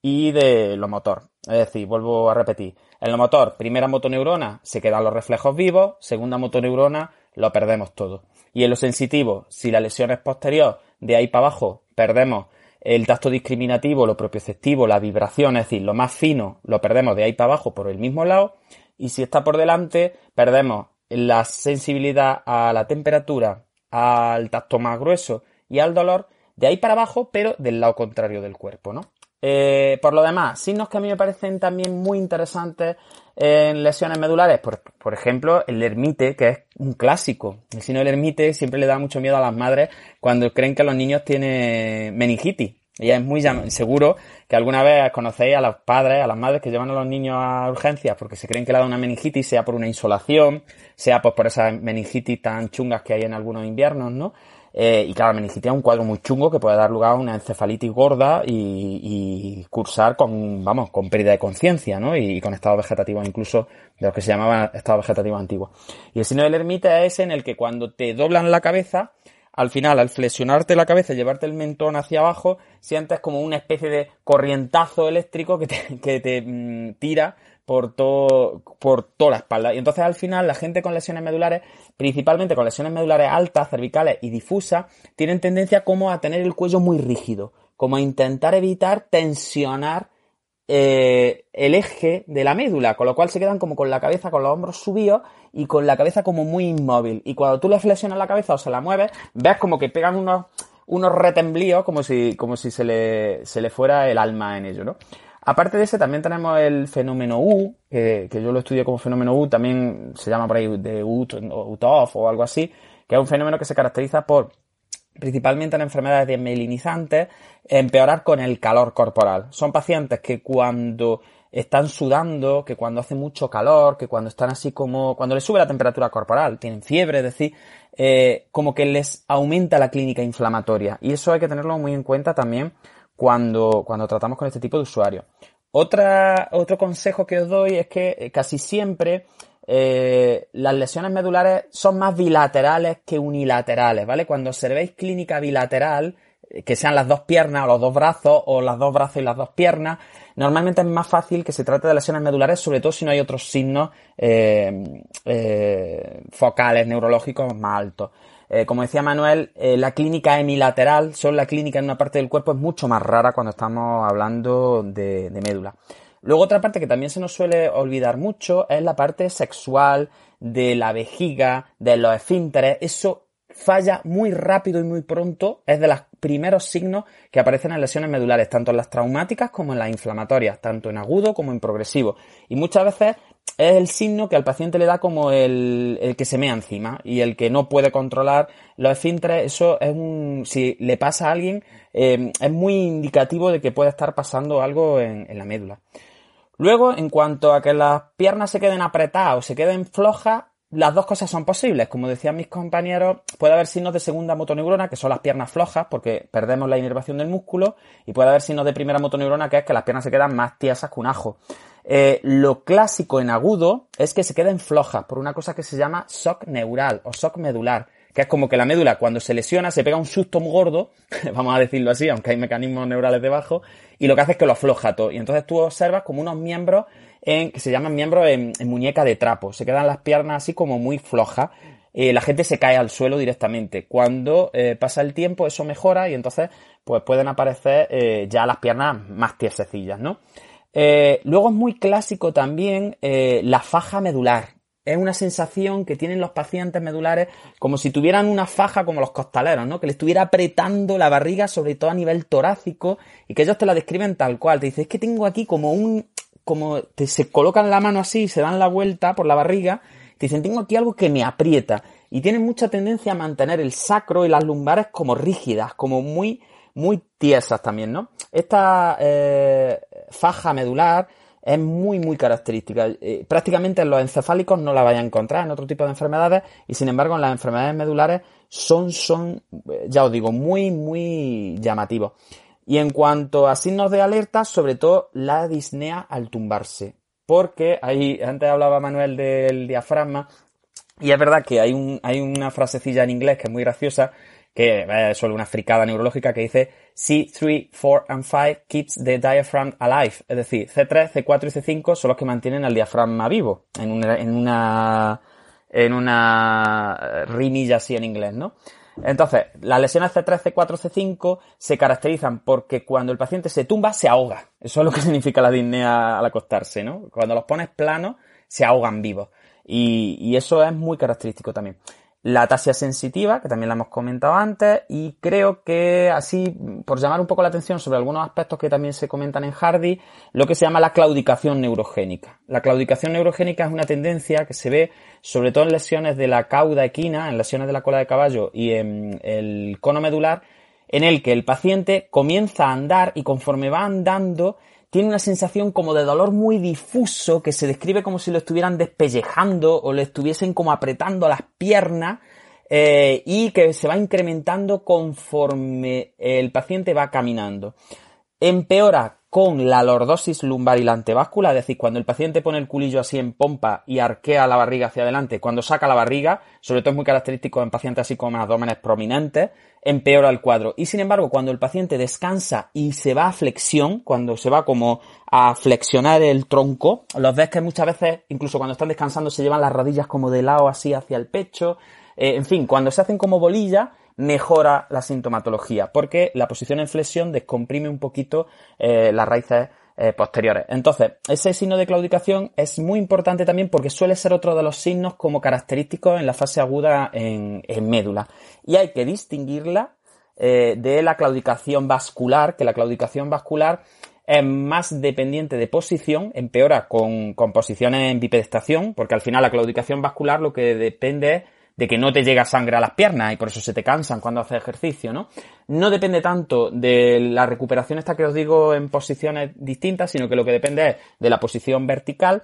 y de lo motor. Es decir, vuelvo a repetir. En lo motor, primera motoneurona, se quedan los reflejos vivos, segunda motoneurona, lo perdemos todo. Y en lo sensitivo, si la lesión es posterior, de ahí para abajo, perdemos el tacto discriminativo, lo propioceptivo, la vibración, es decir, lo más fino, lo perdemos de ahí para abajo por el mismo lado. Y si está por delante, perdemos la sensibilidad a la temperatura, al tacto más grueso y al dolor de ahí para abajo, pero del lado contrario del cuerpo, ¿no? Eh, por lo demás, signos que a mí me parecen también muy interesantes en lesiones medulares, por, por, ejemplo, el ermite, que es un clásico. El signo del ermite siempre le da mucho miedo a las madres cuando creen que los niños tienen meningitis. Y es muy seguro que alguna vez conocéis a los padres, a las madres que llevan a los niños a urgencias porque se creen que le da una meningitis, sea por una insolación, sea pues por esas meningitis tan chungas que hay en algunos inviernos, ¿no? Eh, y claro, la meningitis es un cuadro muy chungo que puede dar lugar a una encefalitis gorda y, cursar con, vamos, con pérdida de conciencia, ¿no? Y, con estado vegetativo incluso de lo que se llamaba estado vegetativo antiguo. Y el signo del ermita es en el que cuando te doblan la cabeza, al final, al flexionarte la cabeza y llevarte el mentón hacia abajo, sientes como una especie de corrientazo eléctrico que te, que te mm, tira por todo, por toda la espalda. Y entonces al final la gente con lesiones medulares, principalmente con lesiones medulares altas, cervicales y difusas, tienen tendencia como a tener el cuello muy rígido, como a intentar evitar tensionar eh, el eje de la médula, con lo cual se quedan como con la cabeza, con los hombros subidos y con la cabeza como muy inmóvil. Y cuando tú le flexionas la cabeza o se la mueves, ves como que pegan unos, unos retemblíos como si, como si se le, se le fuera el alma en ello, ¿no? Aparte de ese, también tenemos el fenómeno U, que, yo lo estudio como fenómeno U, también se llama por ahí de UTOF o algo así, que es un fenómeno que se caracteriza por, principalmente en enfermedades desmelinizantes, empeorar con el calor corporal. Son pacientes que cuando están sudando, que cuando hace mucho calor, que cuando están así como, cuando les sube la temperatura corporal, tienen fiebre, es decir, eh, como que les aumenta la clínica inflamatoria. Y eso hay que tenerlo muy en cuenta también cuando, cuando tratamos con este tipo de usuarios. Otra, otro consejo que os doy es que eh, casi siempre eh, las lesiones medulares son más bilaterales que unilaterales, ¿vale? Cuando observéis clínica bilateral, que sean las dos piernas o los dos brazos o las dos brazos y las dos piernas, normalmente es más fácil que se trate de lesiones medulares, sobre todo si no hay otros signos focales neurológicos más altos. Eh, como decía Manuel, eh, la clínica hemilateral, solo la clínica en una parte del cuerpo, es mucho más rara cuando estamos hablando de, médula. Luego otra parte que también se nos suele olvidar mucho es la parte sexual, de la vejiga, de los esfínteres. Eso falla muy rápido y muy pronto. Es de los primeros signos que aparecen en lesiones medulares, tanto en las traumáticas como en las inflamatorias, tanto en agudo como en progresivo. Y muchas veces es el signo que al paciente le da como el, el, que se mea encima y el que no puede controlar los esfínteres. Eso es un, si le pasa a alguien, eh, es muy indicativo de que puede estar pasando algo en, en, la médula. Luego, en cuanto a que las piernas se queden apretadas o se queden flojas, las dos cosas son posibles. Como decían mis compañeros, puede haber signos de segunda motoneurona, que son las piernas flojas, porque perdemos la inervación del músculo, y puede haber signos de primera motoneurona, que es que las piernas se quedan más tiesas que un ajo. Eh, lo clásico en agudo es que se queden flojas por una cosa que se llama shock neural o shock medular, que es como que la médula cuando se lesiona se pega un susto muy gordo, vamos a decirlo así, aunque hay mecanismos neurales debajo, y lo que hace es que lo afloja todo. Y entonces tú observas como unos miembros en, que se llaman miembros en, muñeca de trapo, se quedan las piernas así como muy flojas. Eh, la gente se cae al suelo directamente. Cuando eh, pasa el tiempo eso mejora y entonces pues pueden aparecer ya las piernas más tiesecillas, ¿no? Eh, luego es muy clásico también eh, la faja medular. Es una sensación que tienen los pacientes medulares como si tuvieran una faja como los costaleros, ¿no? Que le estuviera apretando la barriga, sobre todo a nivel torácico, y que ellos te la describen tal cual. Te dicen, es que tengo aquí como un, como te, se colocan la mano así, se dan la vuelta por la barriga, te dicen, tengo aquí algo que me aprieta. Y tienen mucha tendencia a mantener el sacro y las lumbares como rígidas, como muy, muy tiesas también, ¿no? Esta eh, faja medular es muy, muy característica. Eh, prácticamente en los encefálicos no la vais a encontrar en otro tipo de enfermedades y sin embargo en las enfermedades medulares son, son, ya os digo, muy, muy llamativos. Y en cuanto a signos de alerta, sobre todo la disnea al tumbarse. Porque ahí, antes hablaba Manuel del diafragma, y es verdad que hay, un, hay una frasecilla en inglés que es muy graciosa, que es solo una fricada neurológica que dice C3, 4 and 5 keeps the diaphragm alive. Es decir, C3, C4 y C5 son los que mantienen al diafragma vivo. En una, en una, en una rimilla así en inglés, ¿no? Entonces, las lesiones C3, C4, C5 se caracterizan porque cuando el paciente se tumba, se ahoga. Eso es lo que significa la disnea al acostarse, ¿no? Cuando los pones planos, se ahogan vivos. Y, y eso es muy característico también. La atasia sensitiva, que también la hemos comentado antes, y creo que así, por llamar un poco la atención sobre algunos aspectos que también se comentan en Hardy, lo que se llama la claudicación neurogénica. La claudicación neurogénica es una tendencia que se ve sobre todo en lesiones de la cauda equina, en lesiones de la cola de caballo y en el cono medular, en el que el paciente comienza a andar y conforme va andando tiene una sensación como de dolor muy difuso que se describe como si lo estuvieran despellejando o le estuviesen como apretando las piernas eh, y que se va incrementando conforme el paciente va caminando. Empeora con la lordosis lumbar y la antebáscula, es decir, cuando el paciente pone el culillo así en pompa y arquea la barriga hacia adelante, cuando saca la barriga, sobre todo es muy característico en pacientes así con abdómenes prominentes, empeora el cuadro. Y sin embargo, cuando el paciente descansa y se va a flexión, cuando se va como a flexionar el tronco, los ves que muchas veces, incluso cuando están descansando, se llevan las rodillas como de lado así hacia el pecho. Eh, en fin, cuando se hacen como bolillas, mejora la sintomatología, porque la posición en flexión descomprime un poquito eh, las raíces eh, posteriores. Entonces, ese signo de claudicación es muy importante también porque suele ser otro de los signos como característicos en la fase aguda en, médula. Y hay que distinguirla eh, de la claudicación vascular, que la claudicación vascular es más dependiente de posición, empeora con, con posiciones en bipedestación, porque al final la claudicación vascular lo que depende es de que no te llega sangre a las piernas y por eso se te cansan cuando haces ejercicio, ¿no? No depende tanto de la recuperación esta que os digo en posiciones distintas, sino que lo que depende es de la posición vertical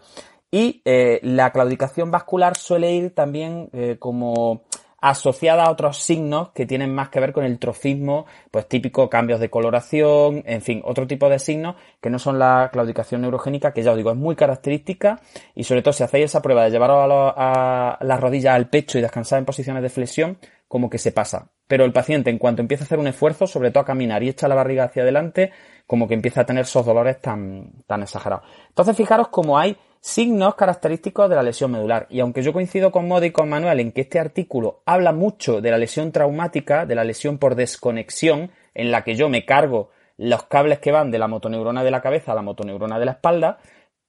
y eh, la claudicación vascular suele ir también eh, como asociada a otros signos que tienen más que ver con el trofismo, pues típico cambios de coloración, en fin, otro tipo de signos que no son la claudicación neurogénica, que ya os digo, es muy característica y sobre todo si hacéis esa prueba de llevaros a, las rodillas al pecho y descansar en posiciones de flexión, como que se pasa. Pero el paciente, en cuanto empieza a hacer un esfuerzo, sobre todo a caminar y echa la barriga hacia adelante, como que empieza a tener esos dolores tan, tan exagerados. Entonces, fijaros cómo hay signos característicos de la lesión medular. Y aunque yo coincido con Modi y con Manuel en que este artículo habla mucho de la lesión traumática, de la lesión por desconexión, en la que yo me cargo los cables que van de la motoneurona de la cabeza a la motoneurona de la espalda,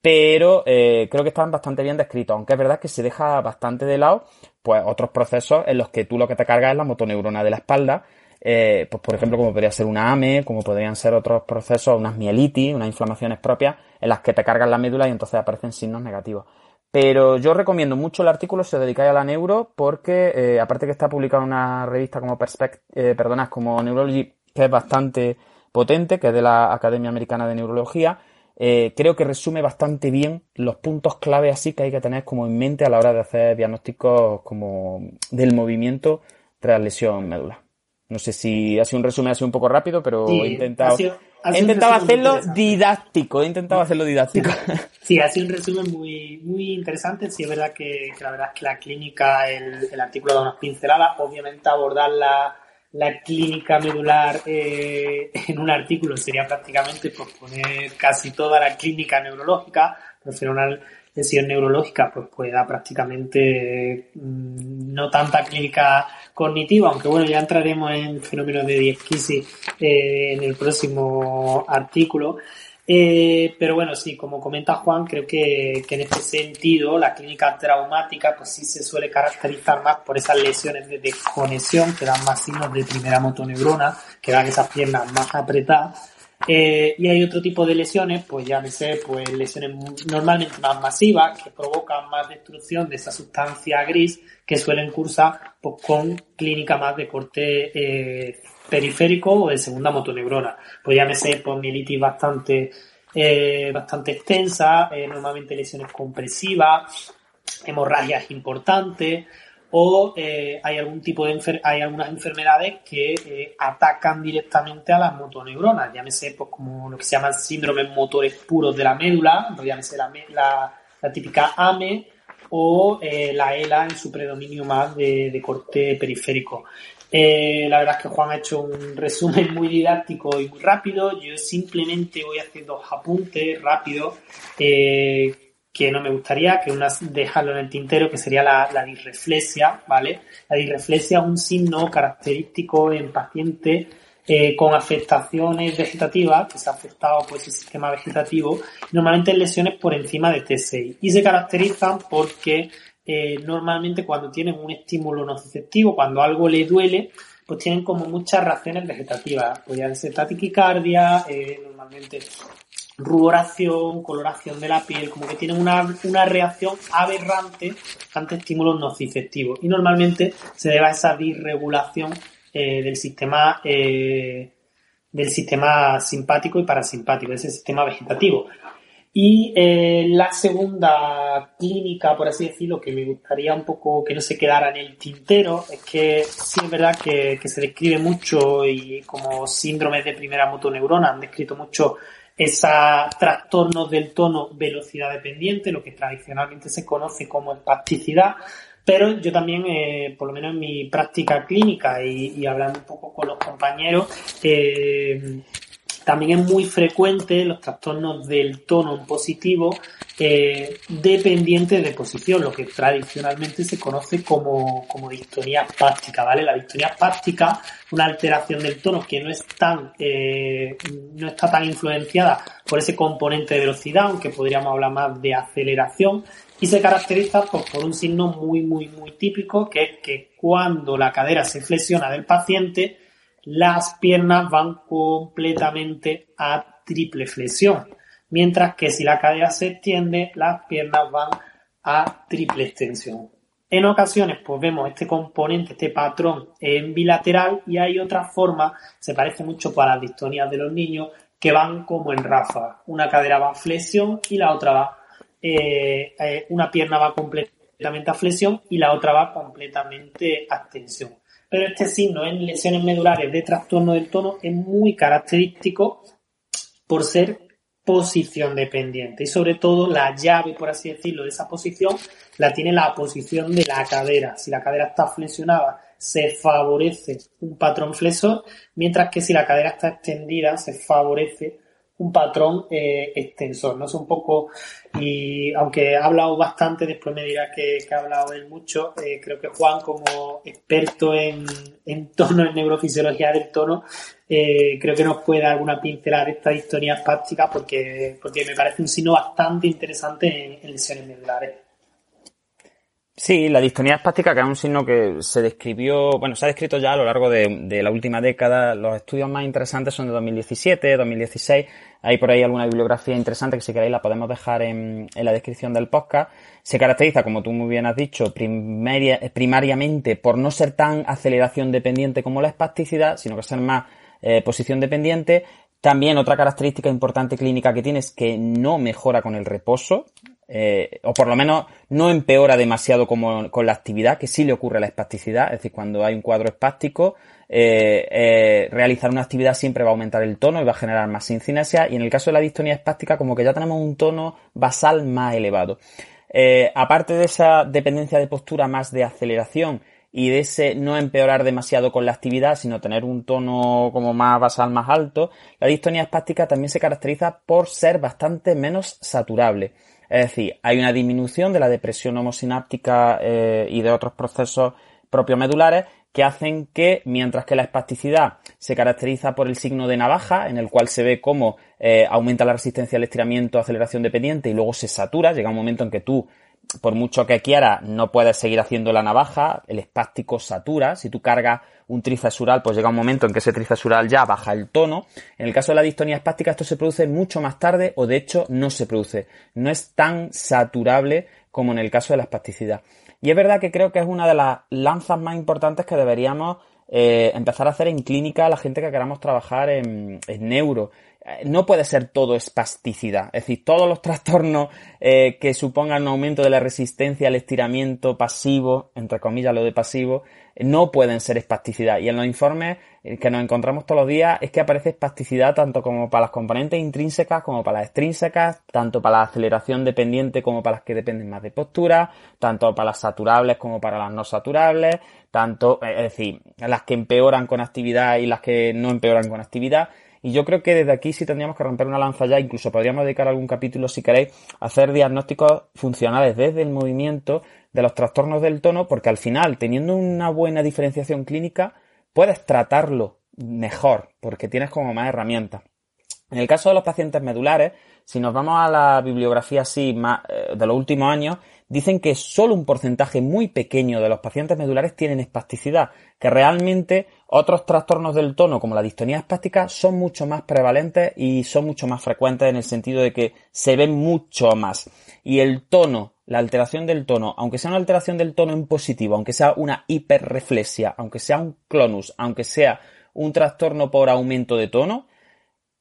pero eh, creo que están bastante bien descritos, aunque es verdad que se deja bastante de lado pues otros procesos en los que tú lo que te cargas es la motoneurona de la espalda eh, pues por ejemplo como podría ser una AME, como podrían ser otros procesos, unas mielitis, unas inflamaciones propias en las que te cargan la médula y entonces aparecen signos negativos. Pero yo recomiendo mucho el artículo si os dedicáis a la neuro porque eh, aparte que está publicado en una revista como Perspect eh, perdona, como Neurology que es bastante potente, que es de la Academia Americana de Neurología, creo que resume bastante bien los puntos clave así que hay que tener como en mente a la hora de hacer diagnósticos como del movimiento tras lesión medular. No sé si ha sido un resumen así un poco rápido, pero he intentado, he intentado hacerlo didáctico, he intentado hacerlo didáctico. Sí, ha sido un resumen muy, muy interesante. Sí, es verdad que, la verdad es que la clínica, el, el, artículo da unas pinceladas. Obviamente abordar la, la clínica medular eh, en un artículo sería prácticamente pues, poner casi toda la clínica neurológica, pero lesión neurológica pues puede dar prácticamente mm, no tanta clínica cognitiva, aunque bueno, ya entraremos en fenómenos de diesquisis eh, en el próximo artículo. Eh, pero bueno, sí, como comenta Juan, creo que, que, en este sentido la clínica traumática pues sí se suele caracterizar más por esas lesiones de desconexión que dan más signos de primera motoneurona, que dan esas piernas más apretadas eh, y hay otro tipo de lesiones, pues ya sé, pues lesiones normalmente más masivas que provocan más destrucción de esa sustancia gris que suelen cursar pues, con clínica más de corte eh, periférico o de segunda motoneurona. Pues ya me sé, pues mielitis bastante, eh, bastante extensa, normalmente lesiones compresivas, hemorragias importantes, o eh, hay algún tipo de hay algunas enfermedades que eh, atacan directamente a las motoneuronas, llámese pues, como lo que se llama síndromes motores puros de la médula, llámese la, la, típica AME o eh, la ELA en su predominio más de, corte periférico. la verdad es que Juan ha hecho un resumen muy didáctico y muy rápido. Yo simplemente voy haciendo apuntes rápidos que no me gustaría, que una dejarlo en el tintero, que sería la, la disreflexia, ¿vale? La disreflexia es un signo característico en pacientes eh, con afectaciones vegetativas, que se ha afectado pues el sistema vegetativo, normalmente en lesiones por encima de T6, y se caracterizan porque eh, normalmente cuando tienen un estímulo nociceptivo, cuando algo le duele, pues tienen como muchas reacciones vegetativas. Podrían ser taquicardia, eh, normalmente ruboración, coloración de la piel, como que tienen una, reacción aberrante ante estímulos nociceptivos. Y normalmente se debe a esa disregulación eh, del sistema eh, del sistema simpático y parasimpático, ese sistema vegetativo. Y eh, la segunda clínica, por así decirlo, que me gustaría un poco que no se quedara en el tintero, es que sí es verdad que, que se describe mucho y como síndromes de primera motoneurona han descrito mucho esos trastornos del tono velocidad dependiente, lo que tradicionalmente se conoce como espasticidad, pero yo también, eh, por lo menos en mi práctica clínica y, hablando un poco con los compañeros, eh, también es muy frecuente los trastornos del tono positivo eh, dependientes de posición, lo que tradicionalmente se conoce como, como distonía espástica, ¿vale? La distonía espástica, una alteración del tono que no es tan, eh, no está tan influenciada por ese componente de velocidad, aunque podríamos hablar más de aceleración, y se caracteriza pues, por un signo muy, muy, muy típico, que es que cuando la cadera se flexiona del paciente, las piernas van completamente a triple flexión, mientras que si la cadera se extiende, las piernas van a triple extensión. En ocasiones, pues vemos este componente, este patrón en bilateral y hay otra forma, se parece mucho para las distonías de los niños, que van como en ráfaga. Una cadera va a flexión y la otra va, eh, eh, una pierna va completamente a flexión y la otra va completamente a extensión pero este signo en lesiones medulares de trastorno del tono es muy característico por ser posición dependiente y sobre todo la llave, por así decirlo, de esa posición la tiene la posición de la cadera. Si la cadera está flexionada, se favorece un patrón flexor, mientras que si la cadera está extendida, se favorece un patrón eh, extensor. No es un poco, y aunque he hablado bastante, después me dirá que, ha hablado él mucho, eh, creo que Juan, como experto en, en tono, en neurofisiología del tono, eh, creo que nos puede dar alguna pincelada de esta historia espástica porque, porque me parece un signo bastante interesante en, en lesiones medulares. Sí, la distonía espástica, que es un signo que se describió, bueno, se ha descrito ya a lo largo de, la última década. Los estudios más interesantes son de 2017, 2016. Hay por ahí alguna bibliografía interesante que si queréis la podemos dejar en, la descripción del podcast. Se caracteriza, como tú muy bien has dicho, primariamente por no ser tan aceleración dependiente como la espasticidad, sino que ser más eh, posición dependiente. También otra característica importante clínica que tiene que no mejora con el reposo. Eh, o por lo menos no empeora demasiado como con la actividad, que sí le ocurre a la espasticidad, es decir, cuando hay un cuadro espástico, eh, eh, realizar una actividad siempre va a aumentar el tono y va a generar más sincinesia, y en el caso de la distonía espástica, como que ya tenemos un tono basal más elevado. aparte de esa dependencia de postura más de aceleración y de ese no empeorar demasiado con la actividad, sino tener un tono como más basal más alto, la distonía espástica también se caracteriza por ser bastante menos saturable. Es decir, hay una disminución de la depresión homosináptica eh, y de otros procesos propios medulares que hacen que, mientras que la espasticidad se caracteriza por el signo de navaja, en el cual se ve cómo eh, aumenta la resistencia al estiramiento, aceleración dependiente y luego se satura, llega un momento en que tú por mucho que quieras, no puedes seguir haciendo la navaja, el espástico satura. Si tú cargas un tricesural, pues llega un momento en que ese tricesural ya baja el tono. En el caso de la distonía espástica, esto se produce mucho más tarde o de hecho no se produce. No es tan saturable como en el caso de la espasticidad. Y es verdad que creo que es una de las lanzas más importantes que deberíamos eh, empezar a hacer en clínica la gente que queramos trabajar en neuro no puede ser todo espasticidad. Es decir, todos los trastornos eh, que supongan un aumento de la resistencia al estiramiento pasivo, entre comillas lo de pasivo, no pueden ser espasticidad. Y en los informes eh, que nos encontramos todos los días es que aparece espasticidad tanto como para las componentes intrínsecas como para las extrínsecas, tanto para la aceleración dependiente como para las que dependen más de postura, tanto para las saturables como para las no saturables, tanto, eh, es decir, las que empeoran con actividad y las que no empeoran con actividad. Y yo creo que desde aquí sí tendríamos que romper una lanza ya, incluso podríamos dedicar algún capítulo, si queréis, a hacer diagnósticos funcionales desde el movimiento de los trastornos del tono, porque al final, teniendo una buena diferenciación clínica, puedes tratarlo mejor, porque tienes como más herramientas. En el caso de los pacientes medulares, si nos vamos a la bibliografía así eh, de los últimos años, dicen que solo un porcentaje muy pequeño de los pacientes medulares tienen espasticidad, que realmente otros trastornos del tono, como la distonía espástica, son mucho más prevalentes y son mucho más frecuentes en el sentido de que se ven mucho más. Y el tono, la alteración del tono, aunque sea una alteración del tono en positivo, aunque sea una hiperreflexia, aunque sea un clonus, aunque sea un trastorno por aumento de tono,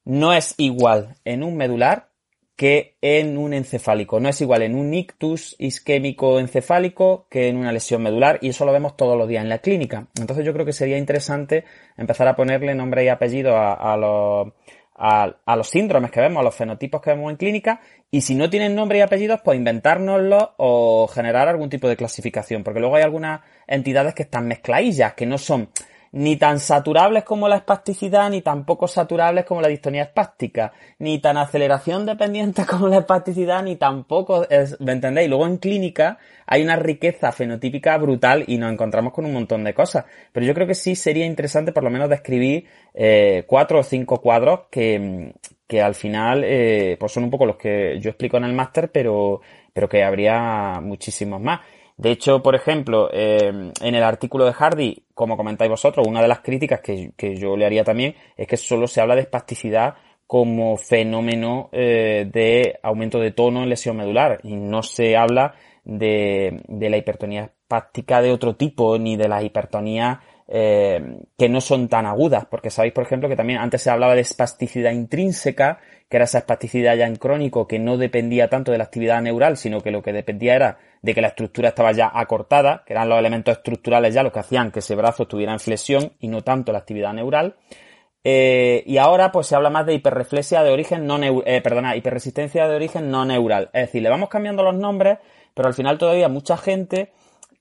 no es igual en un medular que en un encefálico. No es igual en un ictus isquémico encefálico que en una lesión medular y eso lo vemos todos los días en la clínica. Entonces yo creo que sería interesante empezar a ponerle nombre y apellido a, los, a, los síndromes que vemos, a los fenotipos que vemos en clínica y si no tienen nombre y apellidos pues inventárnoslo o generar algún tipo de clasificación porque luego hay algunas entidades que están mezcladillas, que no son ni tan saturables como la espasticidad, ni tampoco saturables como la distonía espástica, ni tan aceleración dependiente como la espasticidad, ni tampoco, es, ¿me entendéis? Luego en clínica hay una riqueza fenotípica brutal y nos encontramos con un montón de cosas. Pero yo creo que sí sería interesante por lo menos describir eh, cuatro o cinco cuadros que, que al final eh, pues son un poco los que yo explico en el máster, pero, pero que habría muchísimos más. De hecho, por ejemplo, eh, en el artículo de Hardy, como comentáis vosotros, una de las críticas que, yo le haría también es que solo se habla de espasticidad como fenómeno eh, de aumento de tono en lesión medular y no se habla de, de la hipertonía espástica de otro tipo ni de las hipertonías eh, que no son tan agudas, porque sabéis, por ejemplo, que también antes se hablaba de espasticidad intrínseca, que era esa espasticidad ya en crónico que no dependía tanto de la actividad neural, sino que lo que dependía era de que la estructura estaba ya acortada, que eran los elementos estructurales ya los que hacían que ese brazo estuviera en flexión y no tanto la actividad neural. Eh, y ahora pues se habla más de hiperreflexia de origen no eh, perdona, hiperresistencia de origen no neural. Es decir, le vamos cambiando los nombres, pero al final todavía mucha gente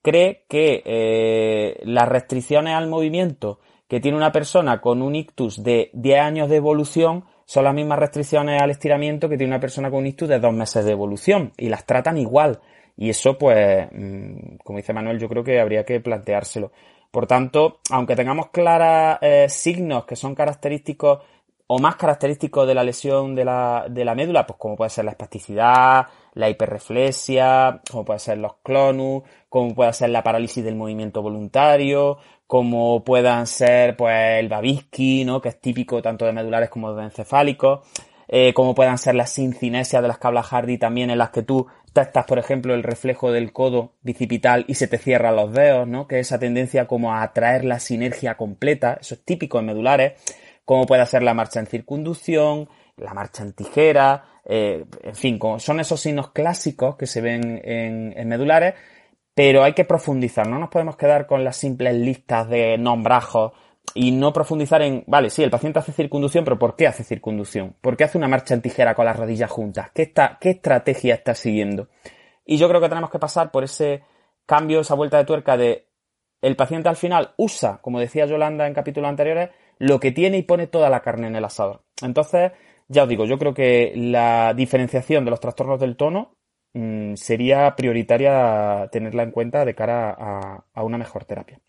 cree que eh, las restricciones al movimiento que tiene una persona con un ictus de 10 años de evolución son las mismas restricciones al estiramiento que tiene una persona con un ictus de 2 meses de evolución y las tratan igual. Y eso, pues, mm, como dice Manuel, yo creo que habría que planteárselo. Por tanto, aunque tengamos claros eh, signos que son característicos o más característicos de la lesión de la, de la médula, pues como puede ser la espasticidad, la hiperreflexia, como puede ser los clonus, como puede ser la parálisis del movimiento voluntario, como puedan ser pues el Babinski, ¿no? que es típico tanto de medulares como de encefálicos, eh, como puedan ser las sincinesias de las habla Hardy también, en las que tú testas, por ejemplo, el reflejo del codo bicipital y se te cierran los dedos, ¿no? que es esa tendencia como a atraer la sinergia completa, eso es típico en medulares, como puede ser la marcha en circunducción, la marcha en tijera, eh, en fin, son esos signos clásicos que se ven en, medulares, pero hay que profundizar, no nos podemos quedar con las simples listas de nombrajos y no profundizar en, vale, sí, el paciente hace circunducción, pero ¿por qué hace circunducción? ¿Por qué hace una marcha en tijera con las rodillas juntas? ¿Qué, está, qué estrategia está siguiendo? Y yo creo que tenemos que pasar por ese cambio, esa vuelta de tuerca de el paciente al final usa, como decía Yolanda en capítulos anteriores, lo que tiene y pone toda la carne en el asador. Entonces, ya os digo, yo creo que la diferenciación de los trastornos del tono mm, sería prioritaria tenerla en cuenta de cara a, una mejor terapia.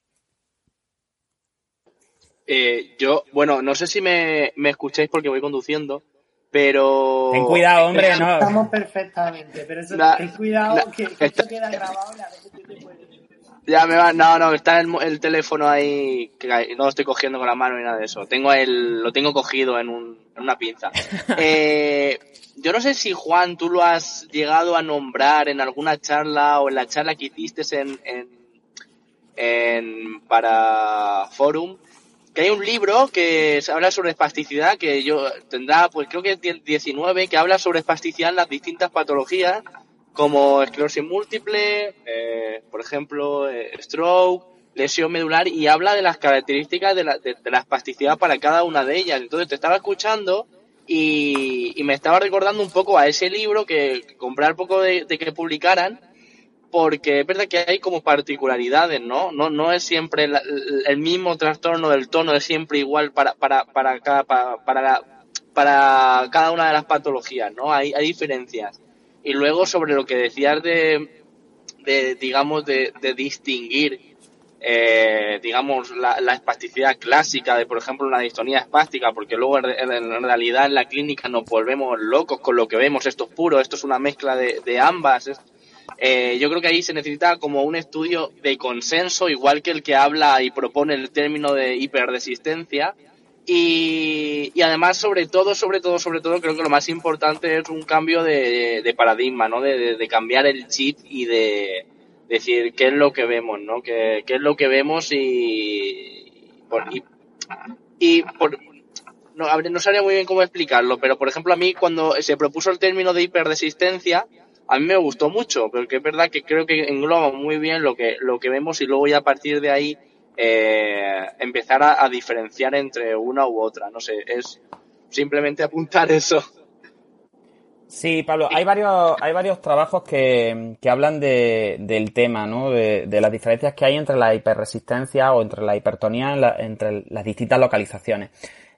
Eh, yo, bueno, no sé si me, escucháis porque voy conduciendo, pero. Ten cuidado, hombre, no. Estamos perfectamente, pero eso, ten cuidado que, esto queda grabado y a veces te puedes ya me va, no, no, está el, teléfono ahí, que no lo estoy cogiendo con la mano ni nada de eso. Tengo el, lo tengo cogido en, un, en una pinza. Eh, yo no sé si Juan, tú lo has llegado a nombrar en alguna charla o en la charla que hiciste en, en, en para Forum, que hay un libro que habla sobre espasticidad, que yo tendrá, pues creo que es 19, que habla sobre espasticidad en las distintas patologías como esclerosis múltiple, eh, por ejemplo, eh, stroke, lesión medular, y habla de las características de la, de, la espasticidad para cada una de ellas. Entonces te estaba escuchando y, me estaba recordando un poco a ese libro que, comprar poco de, que publicaran, porque es verdad que hay como particularidades, ¿no? No, no es siempre el mismo trastorno del tono, es siempre igual para, para, para, cada, para, para, para cada una de las patologías, ¿no? Hay, hay diferencias. Y luego sobre lo que decías de, de digamos, de, de distinguir, eh, digamos, la, la, espasticidad clásica de, por ejemplo, una distonía espástica, porque luego en, realidad en la clínica nos volvemos locos con lo que vemos, esto es puro, esto es una mezcla de, ambas. eh, yo creo que ahí se necesita como un estudio de consenso, igual que el que habla y propone el término de hiperresistencia. Y, además, sobre todo, sobre todo, sobre todo, creo que lo más importante es un cambio de, paradigma, ¿no? De, cambiar el chip y de decir qué es lo que vemos, ¿no? Qué, qué es lo que vemos y, y, y por, no, no sabría muy bien cómo explicarlo, pero por ejemplo a mí cuando se propuso el término de hiperresistencia, a mí me gustó mucho, porque es verdad que creo que engloba muy bien lo que, lo que vemos y luego ya a partir de ahí eh, empezar a, diferenciar entre una u otra. No sé, es simplemente apuntar eso. Sí, Pablo, hay varios, hay varios trabajos que, que hablan de, del tema, ¿no? De, de, las diferencias que hay entre la hiperresistencia o entre la hipertonía entre las distintas localizaciones.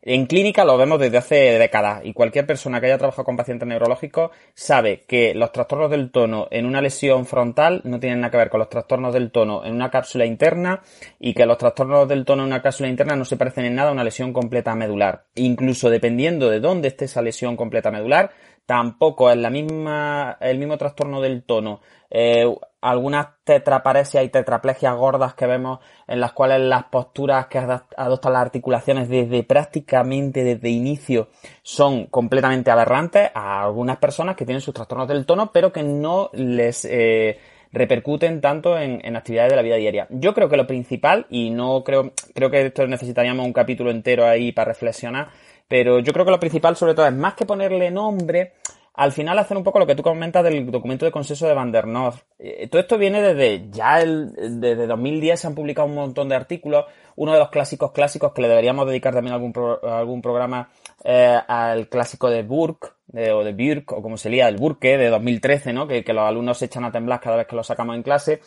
En clínica lo vemos desde hace décadas y cualquier persona que haya trabajado con pacientes neurológicos sabe que los trastornos del tono en una lesión frontal no tienen nada que ver con los trastornos del tono en una cápsula interna y que los trastornos del tono en una cápsula interna no se parecen en nada a una lesión completa medular. Incluso dependiendo de dónde esté esa lesión completa medular, tampoco es la misma, el mismo trastorno del tono. Eh, algunas tetraparesias y tetraplegias gordas que vemos en las cuales las posturas que adoptan las articulaciones desde prácticamente desde inicio son completamente aberrantes a algunas personas que tienen sus trastornos del tono pero que no les eh, repercuten tanto en, en, actividades de la vida diaria. Yo creo que lo principal, y no creo, creo que esto necesitaríamos un capítulo entero ahí para reflexionar, pero yo creo que lo principal sobre todo es más que ponerle nombre, al final hacer un poco lo que tú comentas del documento de consenso de Van der Noord. Eh, todo esto viene desde ya el, desde 2010 se han publicado un montón de artículos. Uno de los clásicos clásicos que le deberíamos dedicar también algún, algún programa eh, al clásico de Burke, de, o de Burke, o como se lía, el Burke de 2013, ¿no? Que, que los alumnos se echan a temblar cada vez que lo sacamos en clase.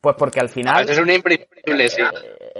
Pues porque al final... es un imprescindible, sí.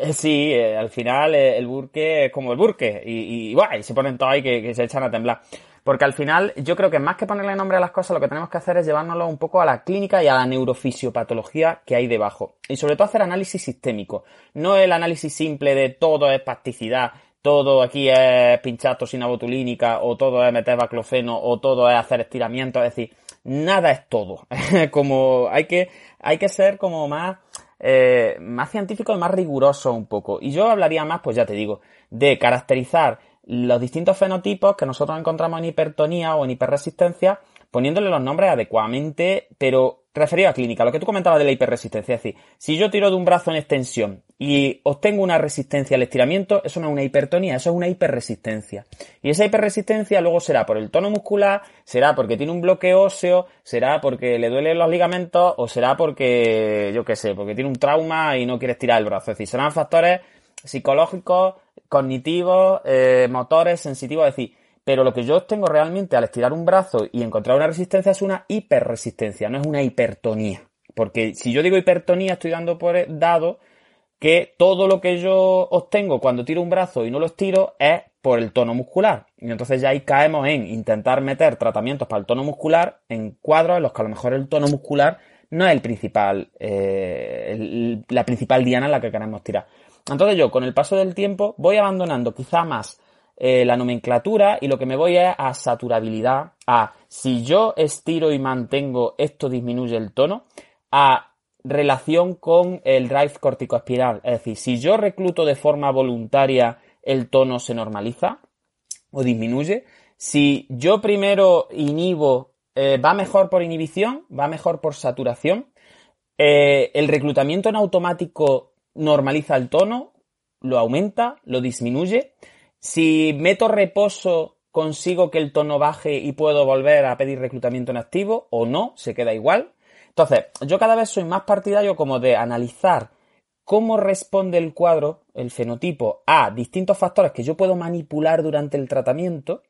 Eh, sí, al final el Burke es como el Burke. Y, y, y se ponen todos ahí que, se echan a temblar. Porque al final yo creo que más que ponerle nombre a las cosas, lo que tenemos que hacer es llevárnoslo un poco a la clínica y a la neurofisiopatología que hay debajo. Y sobre todo hacer análisis sistémico. No el análisis simple de todo es plasticidad, todo aquí es pinchar toxina botulínica, o todo es meter baclofeno, o todo es hacer estiramiento. Es decir, nada es todo. como hay que, hay que ser como más, eh, más científico y más riguroso un poco. Y yo hablaría más, pues ya te digo, de caracterizar los distintos fenotipos que nosotros encontramos en hipertonía o en hiperresistencia, poniéndole los nombres adecuadamente, pero referido a clínica, lo que tú comentabas de la hiperresistencia, es decir, si yo tiro de un brazo en extensión y obtengo una resistencia al estiramiento, eso no es una hipertonía, eso es una hiperresistencia. Y esa hiperresistencia luego será por el tono muscular, será porque tiene un bloque óseo, será porque le duelen los ligamentos o será porque, yo qué sé, porque tiene un trauma y no quiere estirar el brazo. Es decir, serán factores psicológicos, cognitivos, eh, motores, sensitivos, es decir, pero lo que yo tengo realmente al estirar un brazo y encontrar una resistencia es una hiperresistencia, no es una hipertonía. Porque si yo digo hipertonía, estoy dando por dado que todo lo que yo obtengo cuando tiro un brazo y no lo estiro es por el tono muscular. Y entonces ya ahí caemos en intentar meter tratamientos para el tono muscular en cuadros en los que a lo mejor el tono muscular no es el principal, eh, la principal diana en la que queremos tirar. Entonces yo, con el paso del tiempo, voy abandonando quizá más eh, la nomenclatura y lo que me voy es a saturabilidad, a si yo estiro y mantengo, esto disminuye el tono, a relación con el drive corticoespiral. Es decir, si yo recluto de forma voluntaria, el tono se normaliza o disminuye. Si yo primero inhibo, eh, va mejor por inhibición, va mejor por saturación. Eh, el reclutamiento en automático normaliza el tono, lo aumenta, lo disminuye. Si meto reposo, consigo que el tono baje y puedo volver a pedir reclutamiento en activo o no, se queda igual. Entonces, yo cada vez soy más partidario como de analizar cómo responde el cuadro, el fenotipo, a distintos factores que yo puedo manipular durante el tratamiento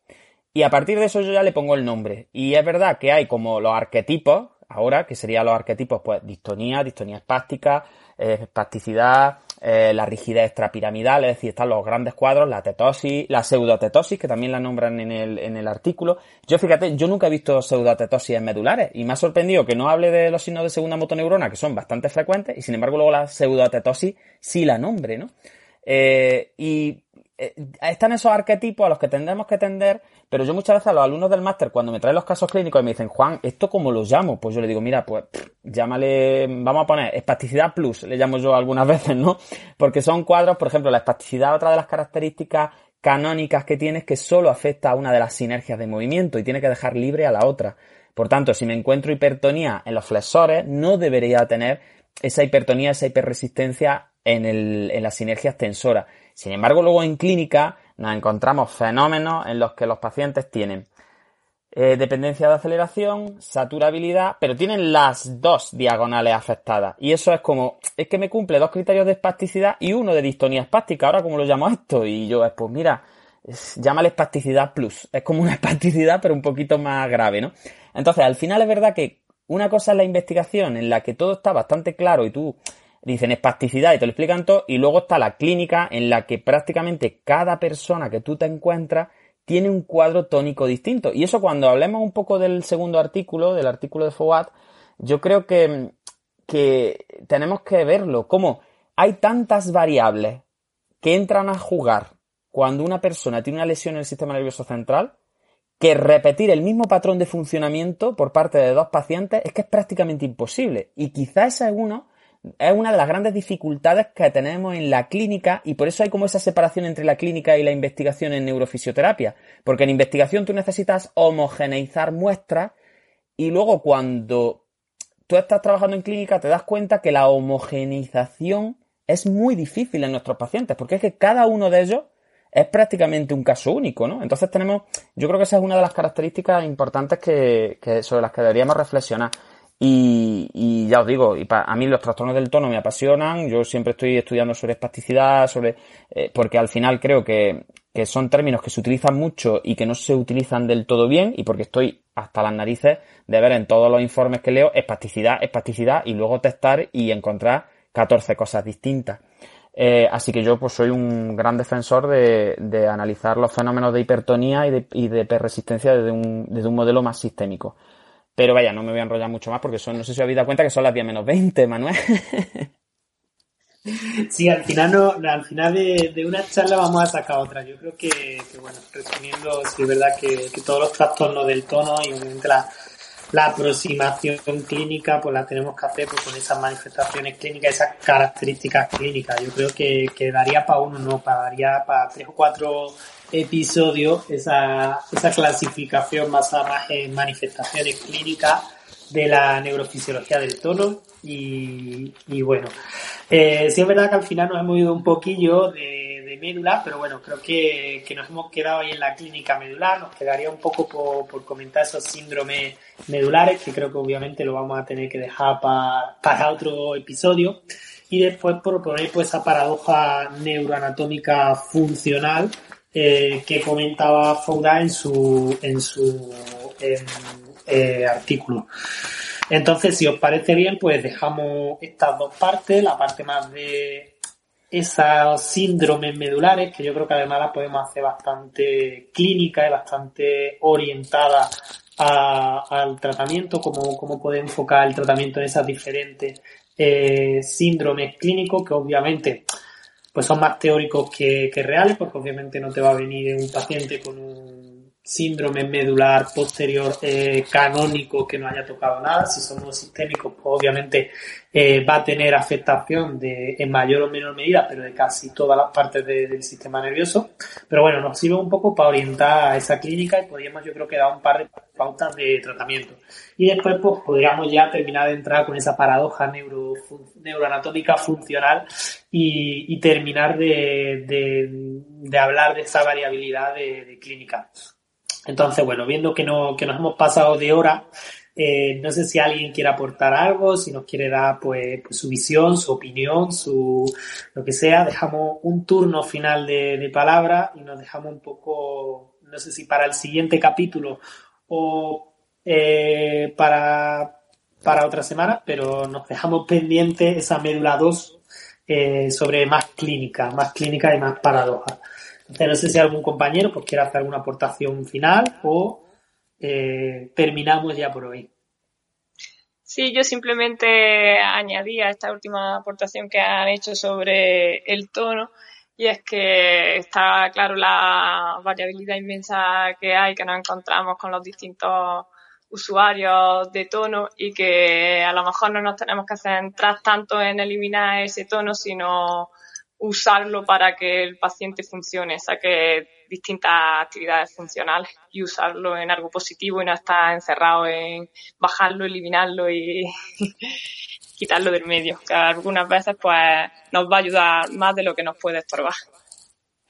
y a partir de eso yo ya le pongo el nombre. Y es verdad que hay como los arquetipos, ahora, que serían los arquetipos, pues distonía, distonía espástica, eh, espasticidad, eh, la rigidez extrapiramidal, es decir, están los grandes cuadros, la tetosis, la pseudotetosis, que también la nombran en el, en el artículo. Yo fíjate, yo nunca he visto pseudotetosis en medulares y me ha sorprendido que no hable de los signos de segunda motoneurona, que son bastante frecuentes, y sin embargo luego la pseudotetosis sí la nombre, ¿no? Eh, y eh, están esos arquetipos a los que tendremos que tender, pero yo muchas veces a los alumnos del máster, cuando me traen los casos clínicos y me dicen, Juan, ¿esto cómo lo llamo? Pues yo le digo, mira, pues llámale, vamos a poner espasticidad plus, le llamo yo algunas veces, ¿no? Porque son cuadros, por ejemplo, la espasticidad, otra de las características canónicas que tiene es que solo afecta a una de las sinergias de movimiento y tiene que dejar libre a la otra. Por tanto, si me encuentro hipertonía en los flexores, no debería tener esa hipertonía, esa hiperresistencia en, el, en las sinergias tensoras. Sin embargo, luego en clínica nos encontramos fenómenos en los que los pacientes tienen eh, dependencia de aceleración, saturabilidad, pero tienen las dos diagonales afectadas. Y eso es como, es que me cumple dos criterios de espasticidad y uno de distonía espástica. Ahora, ¿cómo lo llamo esto? Y yo, pues mira, llámale espasticidad plus. Es como una espasticidad, pero un poquito más grave, ¿no? Entonces, al final es verdad que una cosa es la investigación en la que todo está bastante claro y tú dicen espasticidad y te lo explican todo, y luego está la clínica en la que prácticamente cada persona que tú te encuentras tiene un cuadro tónico distinto. Y eso cuando hablemos un poco del segundo artículo, del artículo de Fouad, yo creo que, que tenemos que verlo, como hay tantas variables que entran a jugar cuando una persona tiene una lesión en el sistema nervioso central, que repetir el mismo patrón de funcionamiento por parte de dos pacientes es que es prácticamente imposible. Y quizás esa es uno es una de las grandes dificultades que tenemos en la clínica y por eso hay como esa separación entre la clínica y la investigación en neurofisioterapia. Porque en investigación tú necesitas homogeneizar muestras y luego cuando tú estás trabajando en clínica te das cuenta que la homogeneización es muy difícil en nuestros pacientes porque es que cada uno de ellos es prácticamente un caso único, ¿no? Entonces tenemos, yo creo que esa es una de las características importantes que, que sobre las que deberíamos reflexionar. Y, ya os digo, y a mí los trastornos del tono me apasionan, yo siempre estoy estudiando sobre espasticidad, sobre, eh, porque al final creo que, que son términos que se utilizan mucho y que no se utilizan del todo bien, y porque estoy hasta las narices de ver en todos los informes que leo espasticidad, espasticidad, y luego testar y encontrar 14 cosas distintas. Eh, así que yo pues soy un gran defensor de, de analizar los fenómenos de hipertonía y de, y de desde un, desde un modelo más sistémico. Pero vaya, no me voy a enrollar mucho más porque son, no sé si os habéis dado cuenta que son las 10 menos 20, Manuel. Sí, al final no, al final de, una charla vamos a sacar otra. Yo creo que, bueno, resumiendo, sí es verdad que, todos los trastornos del tono y obviamente la, aproximación clínica pues la tenemos que hacer pues, con esas manifestaciones clínicas, esas características clínicas. Yo creo que, que daría para uno, no, para daría para tres o cuatro episodio esa, esa clasificación basada en manifestaciones clínicas de la neurofisiología del tono. Y, y bueno, eh, sí es verdad que al final nos hemos ido un poquillo de, de médula, pero bueno, creo que, que, nos hemos quedado ahí en la clínica medular, nos quedaría un poco por, por comentar esos síndromes medulares, que creo que obviamente lo vamos a tener que dejar para, para otro episodio, y después proponer pues esa paradoja neuroanatómica funcional eh, que comentaba Fouda en su, en su eh, artículo. Entonces, si os parece bien, pues dejamos estas dos partes, la parte más de esos síndromes medulares, que yo creo que además la podemos hacer bastante clínica y bastante orientada al tratamiento, cómo, cómo puede enfocar el tratamiento en esas diferentes eh, síndromes clínicos, que obviamente pues son más teóricos que, reales, porque obviamente no te va a venir un paciente con un síndrome medular posterior eh, canónico que no haya tocado nada. Si somos sistémicos, pues obviamente eh, va a tener afectación de, en mayor o menor medida, pero de casi todas las partes del sistema nervioso. Pero bueno, nos sirve un poco para orientar a esa clínica y podríamos yo creo que dar un par de pautas de tratamiento. Y después pues podríamos ya terminar de entrar con esa paradoja neuro, neuroanatómica funcional y, terminar de, de, hablar de esa variabilidad de, clínica. Entonces, bueno, viendo que, no, que nos hemos pasado de hora, eh, no sé si alguien quiere aportar algo, si nos quiere dar pues, pues, su visión, su opinión, su lo que sea. Dejamos un turno final de, de palabra y nos dejamos un poco, no sé si para el siguiente capítulo o eh, para, para otra semana, pero nos dejamos pendiente esa médula 2 eh, sobre más clínica, más clínica y más paradoja. No sé si algún compañero pues quiere hacer alguna aportación final o eh, terminamos ya por hoy. Sí, yo simplemente añadía esta última aportación que han hecho sobre el tono, y es que está claro la variabilidad inmensa que hay, que nos encontramos con los distintos usuarios de tono y que a lo mejor no nos tenemos que centrar tanto en eliminar ese tono, sino usarlo para que el paciente funcione, saque distintas actividades funcionales y usarlo en algo positivo y no estar encerrado en bajarlo, eliminarlo y quitarlo del medio, que algunas veces pues nos va a ayudar más de lo que nos puede estorbar.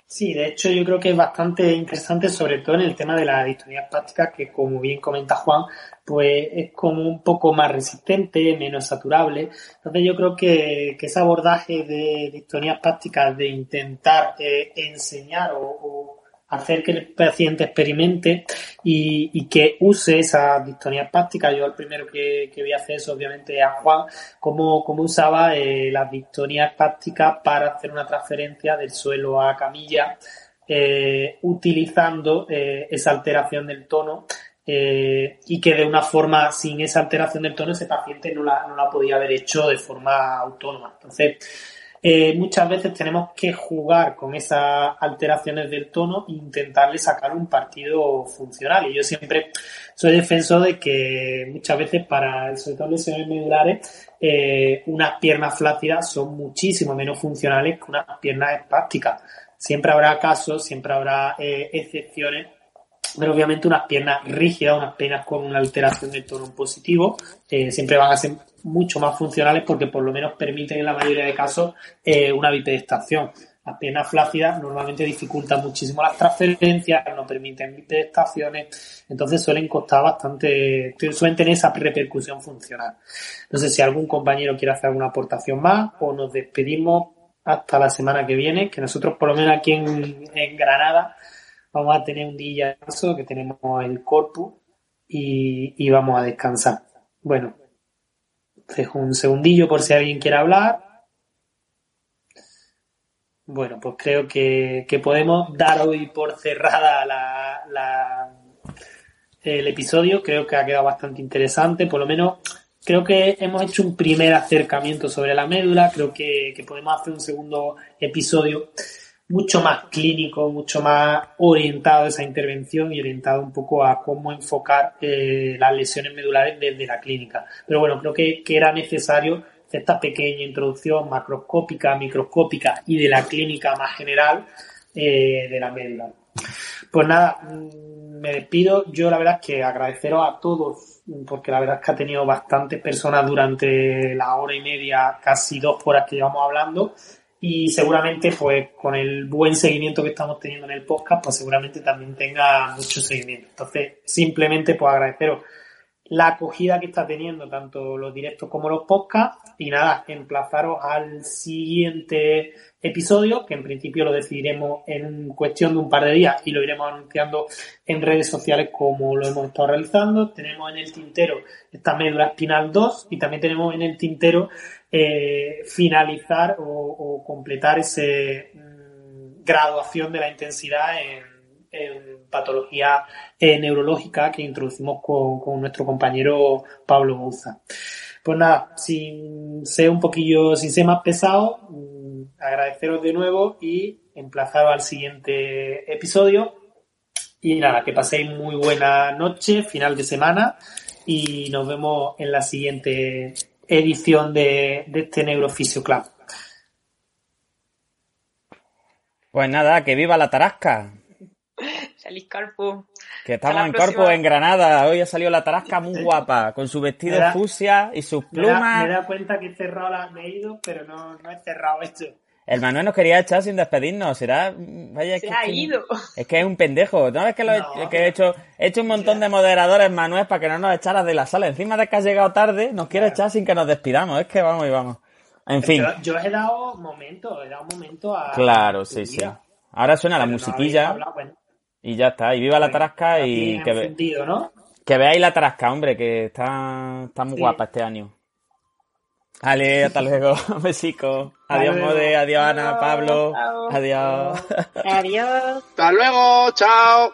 Sí, de hecho yo creo que es bastante interesante, sobre todo en el tema de la distonía prácticas, que como bien comenta Juan, pues es como un poco más resistente, menos saturable. Entonces yo creo que, ese abordaje de distonías prácticas, de intentar eh, enseñar o hacer que el paciente experimente y, que use esa distonía práctica. Yo el primero que, voy a hacer es obviamente a Juan, cómo, cómo usaba eh, las distonías prácticas para hacer una transferencia del suelo a camilla, eh, utilizando eh, esa alteración del tono y que de una forma sin esa alteración del tono ese paciente no la, no la podía haber hecho de forma autónoma. Entonces, eh, muchas veces tenemos que jugar con esas alteraciones del tono e intentarle sacar un partido funcional. Y yo siempre soy defensor de que muchas veces para, sobre todo lesiones medulares, eh, unas piernas flácidas son muchísimo menos funcionales que unas piernas espásticas. Siempre habrá casos, siempre habrá eh, excepciones, pero obviamente unas piernas rígidas, unas piernas con una alteración del tono positivo, siempre van a ser mucho más funcionales porque por lo menos permiten en la mayoría de casos eh, una bipedestación. Las piernas flácidas normalmente dificultan muchísimo las transferencias, no permiten bipedestaciones, entonces suelen costar bastante, suelen tener esa repercusión funcional. No sé si algún compañero quiere hacer alguna aportación más o nos despedimos hasta la semana que viene, que nosotros por lo menos aquí en, Granada vamos a tener un día que tenemos el corpus y, y vamos a descansar. Bueno, Dejo un segundillo por si alguien quiere hablar. Bueno, pues creo que, podemos dar hoy por cerrada la, el episodio. Creo que ha quedado bastante interesante. Por lo menos creo que hemos hecho un primer acercamiento sobre la médula. Creo que, que podemos hacer un segundo episodio mucho más clínico, mucho más orientado a esa intervención y orientado un poco a cómo enfocar eh, las lesiones medulares desde la clínica. Pero bueno, creo que, era necesario esta pequeña introducción macroscópica, microscópica y de la clínica más general eh, de la médula. Pues nada, mm, me despido. Yo la verdad es que agradeceros a todos, porque la verdad es que ha tenido bastantes personas durante la hora y media, casi dos horas que llevamos hablando y seguramente pues con el buen seguimiento que estamos teniendo en el podcast pues seguramente también tenga mucho seguimiento. Entonces simplemente pues agradeceros la acogida que está teniendo tanto los directos como los podcasts y nada, emplazaros al siguiente episodio que en principio lo decidiremos en cuestión de un par de días y lo iremos anunciando en redes sociales como lo hemos estado realizando. Tenemos en el tintero esta médula espinal 2 y también tenemos en el tintero eh, finalizar o, completar ese mm, graduación de la intensidad en, patología eh, neurológica que introducimos con, nuestro compañero Pablo Bouza. Pues nada, sin ser un poquillo, sin ser más pesado, mm, agradeceros de nuevo y emplazaros al siguiente episodio. Y nada, que paséis muy buena noche, final de semana, y nos vemos en la siguiente edición de, de este Neurofisio Club. Pues nada, que viva la Tarasca. Feliz Corpus. Que estamos en Corpus, en Granada. Hoy ha salido la Tarasca muy guapa, con su vestido fusia y sus plumas. Me he dado cuenta que he cerrado la... Me he ido, pero no, no he cerrado esto. El Manuel nos quería echar sin despedirnos, será. Vaya, Se ha ido. Es que es un pendejo. ¿No ves que, lo he, que he hecho, he hecho un montón de moderadores, Manuel, para que no nos echaras de la sala? Encima de que has llegado tarde, nos quiere echar sin que nos despidamos. Es que vamos y vamos. En fin. Yo, he dado momento, he dado momento a. Claro, sí, sí. Ahora suena la musiquilla. Y ya está. Y viva la tarasca y que, que veáis la tarasca, hombre, que está, está muy guapa este año. Ale, hasta luego. Besico. Adiós, Mode. Adiós, Ana, Pablo. Adiós. Adiós. Hasta luego. Chao.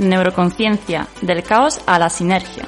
Neuroconciencia, del caos a la sinergia.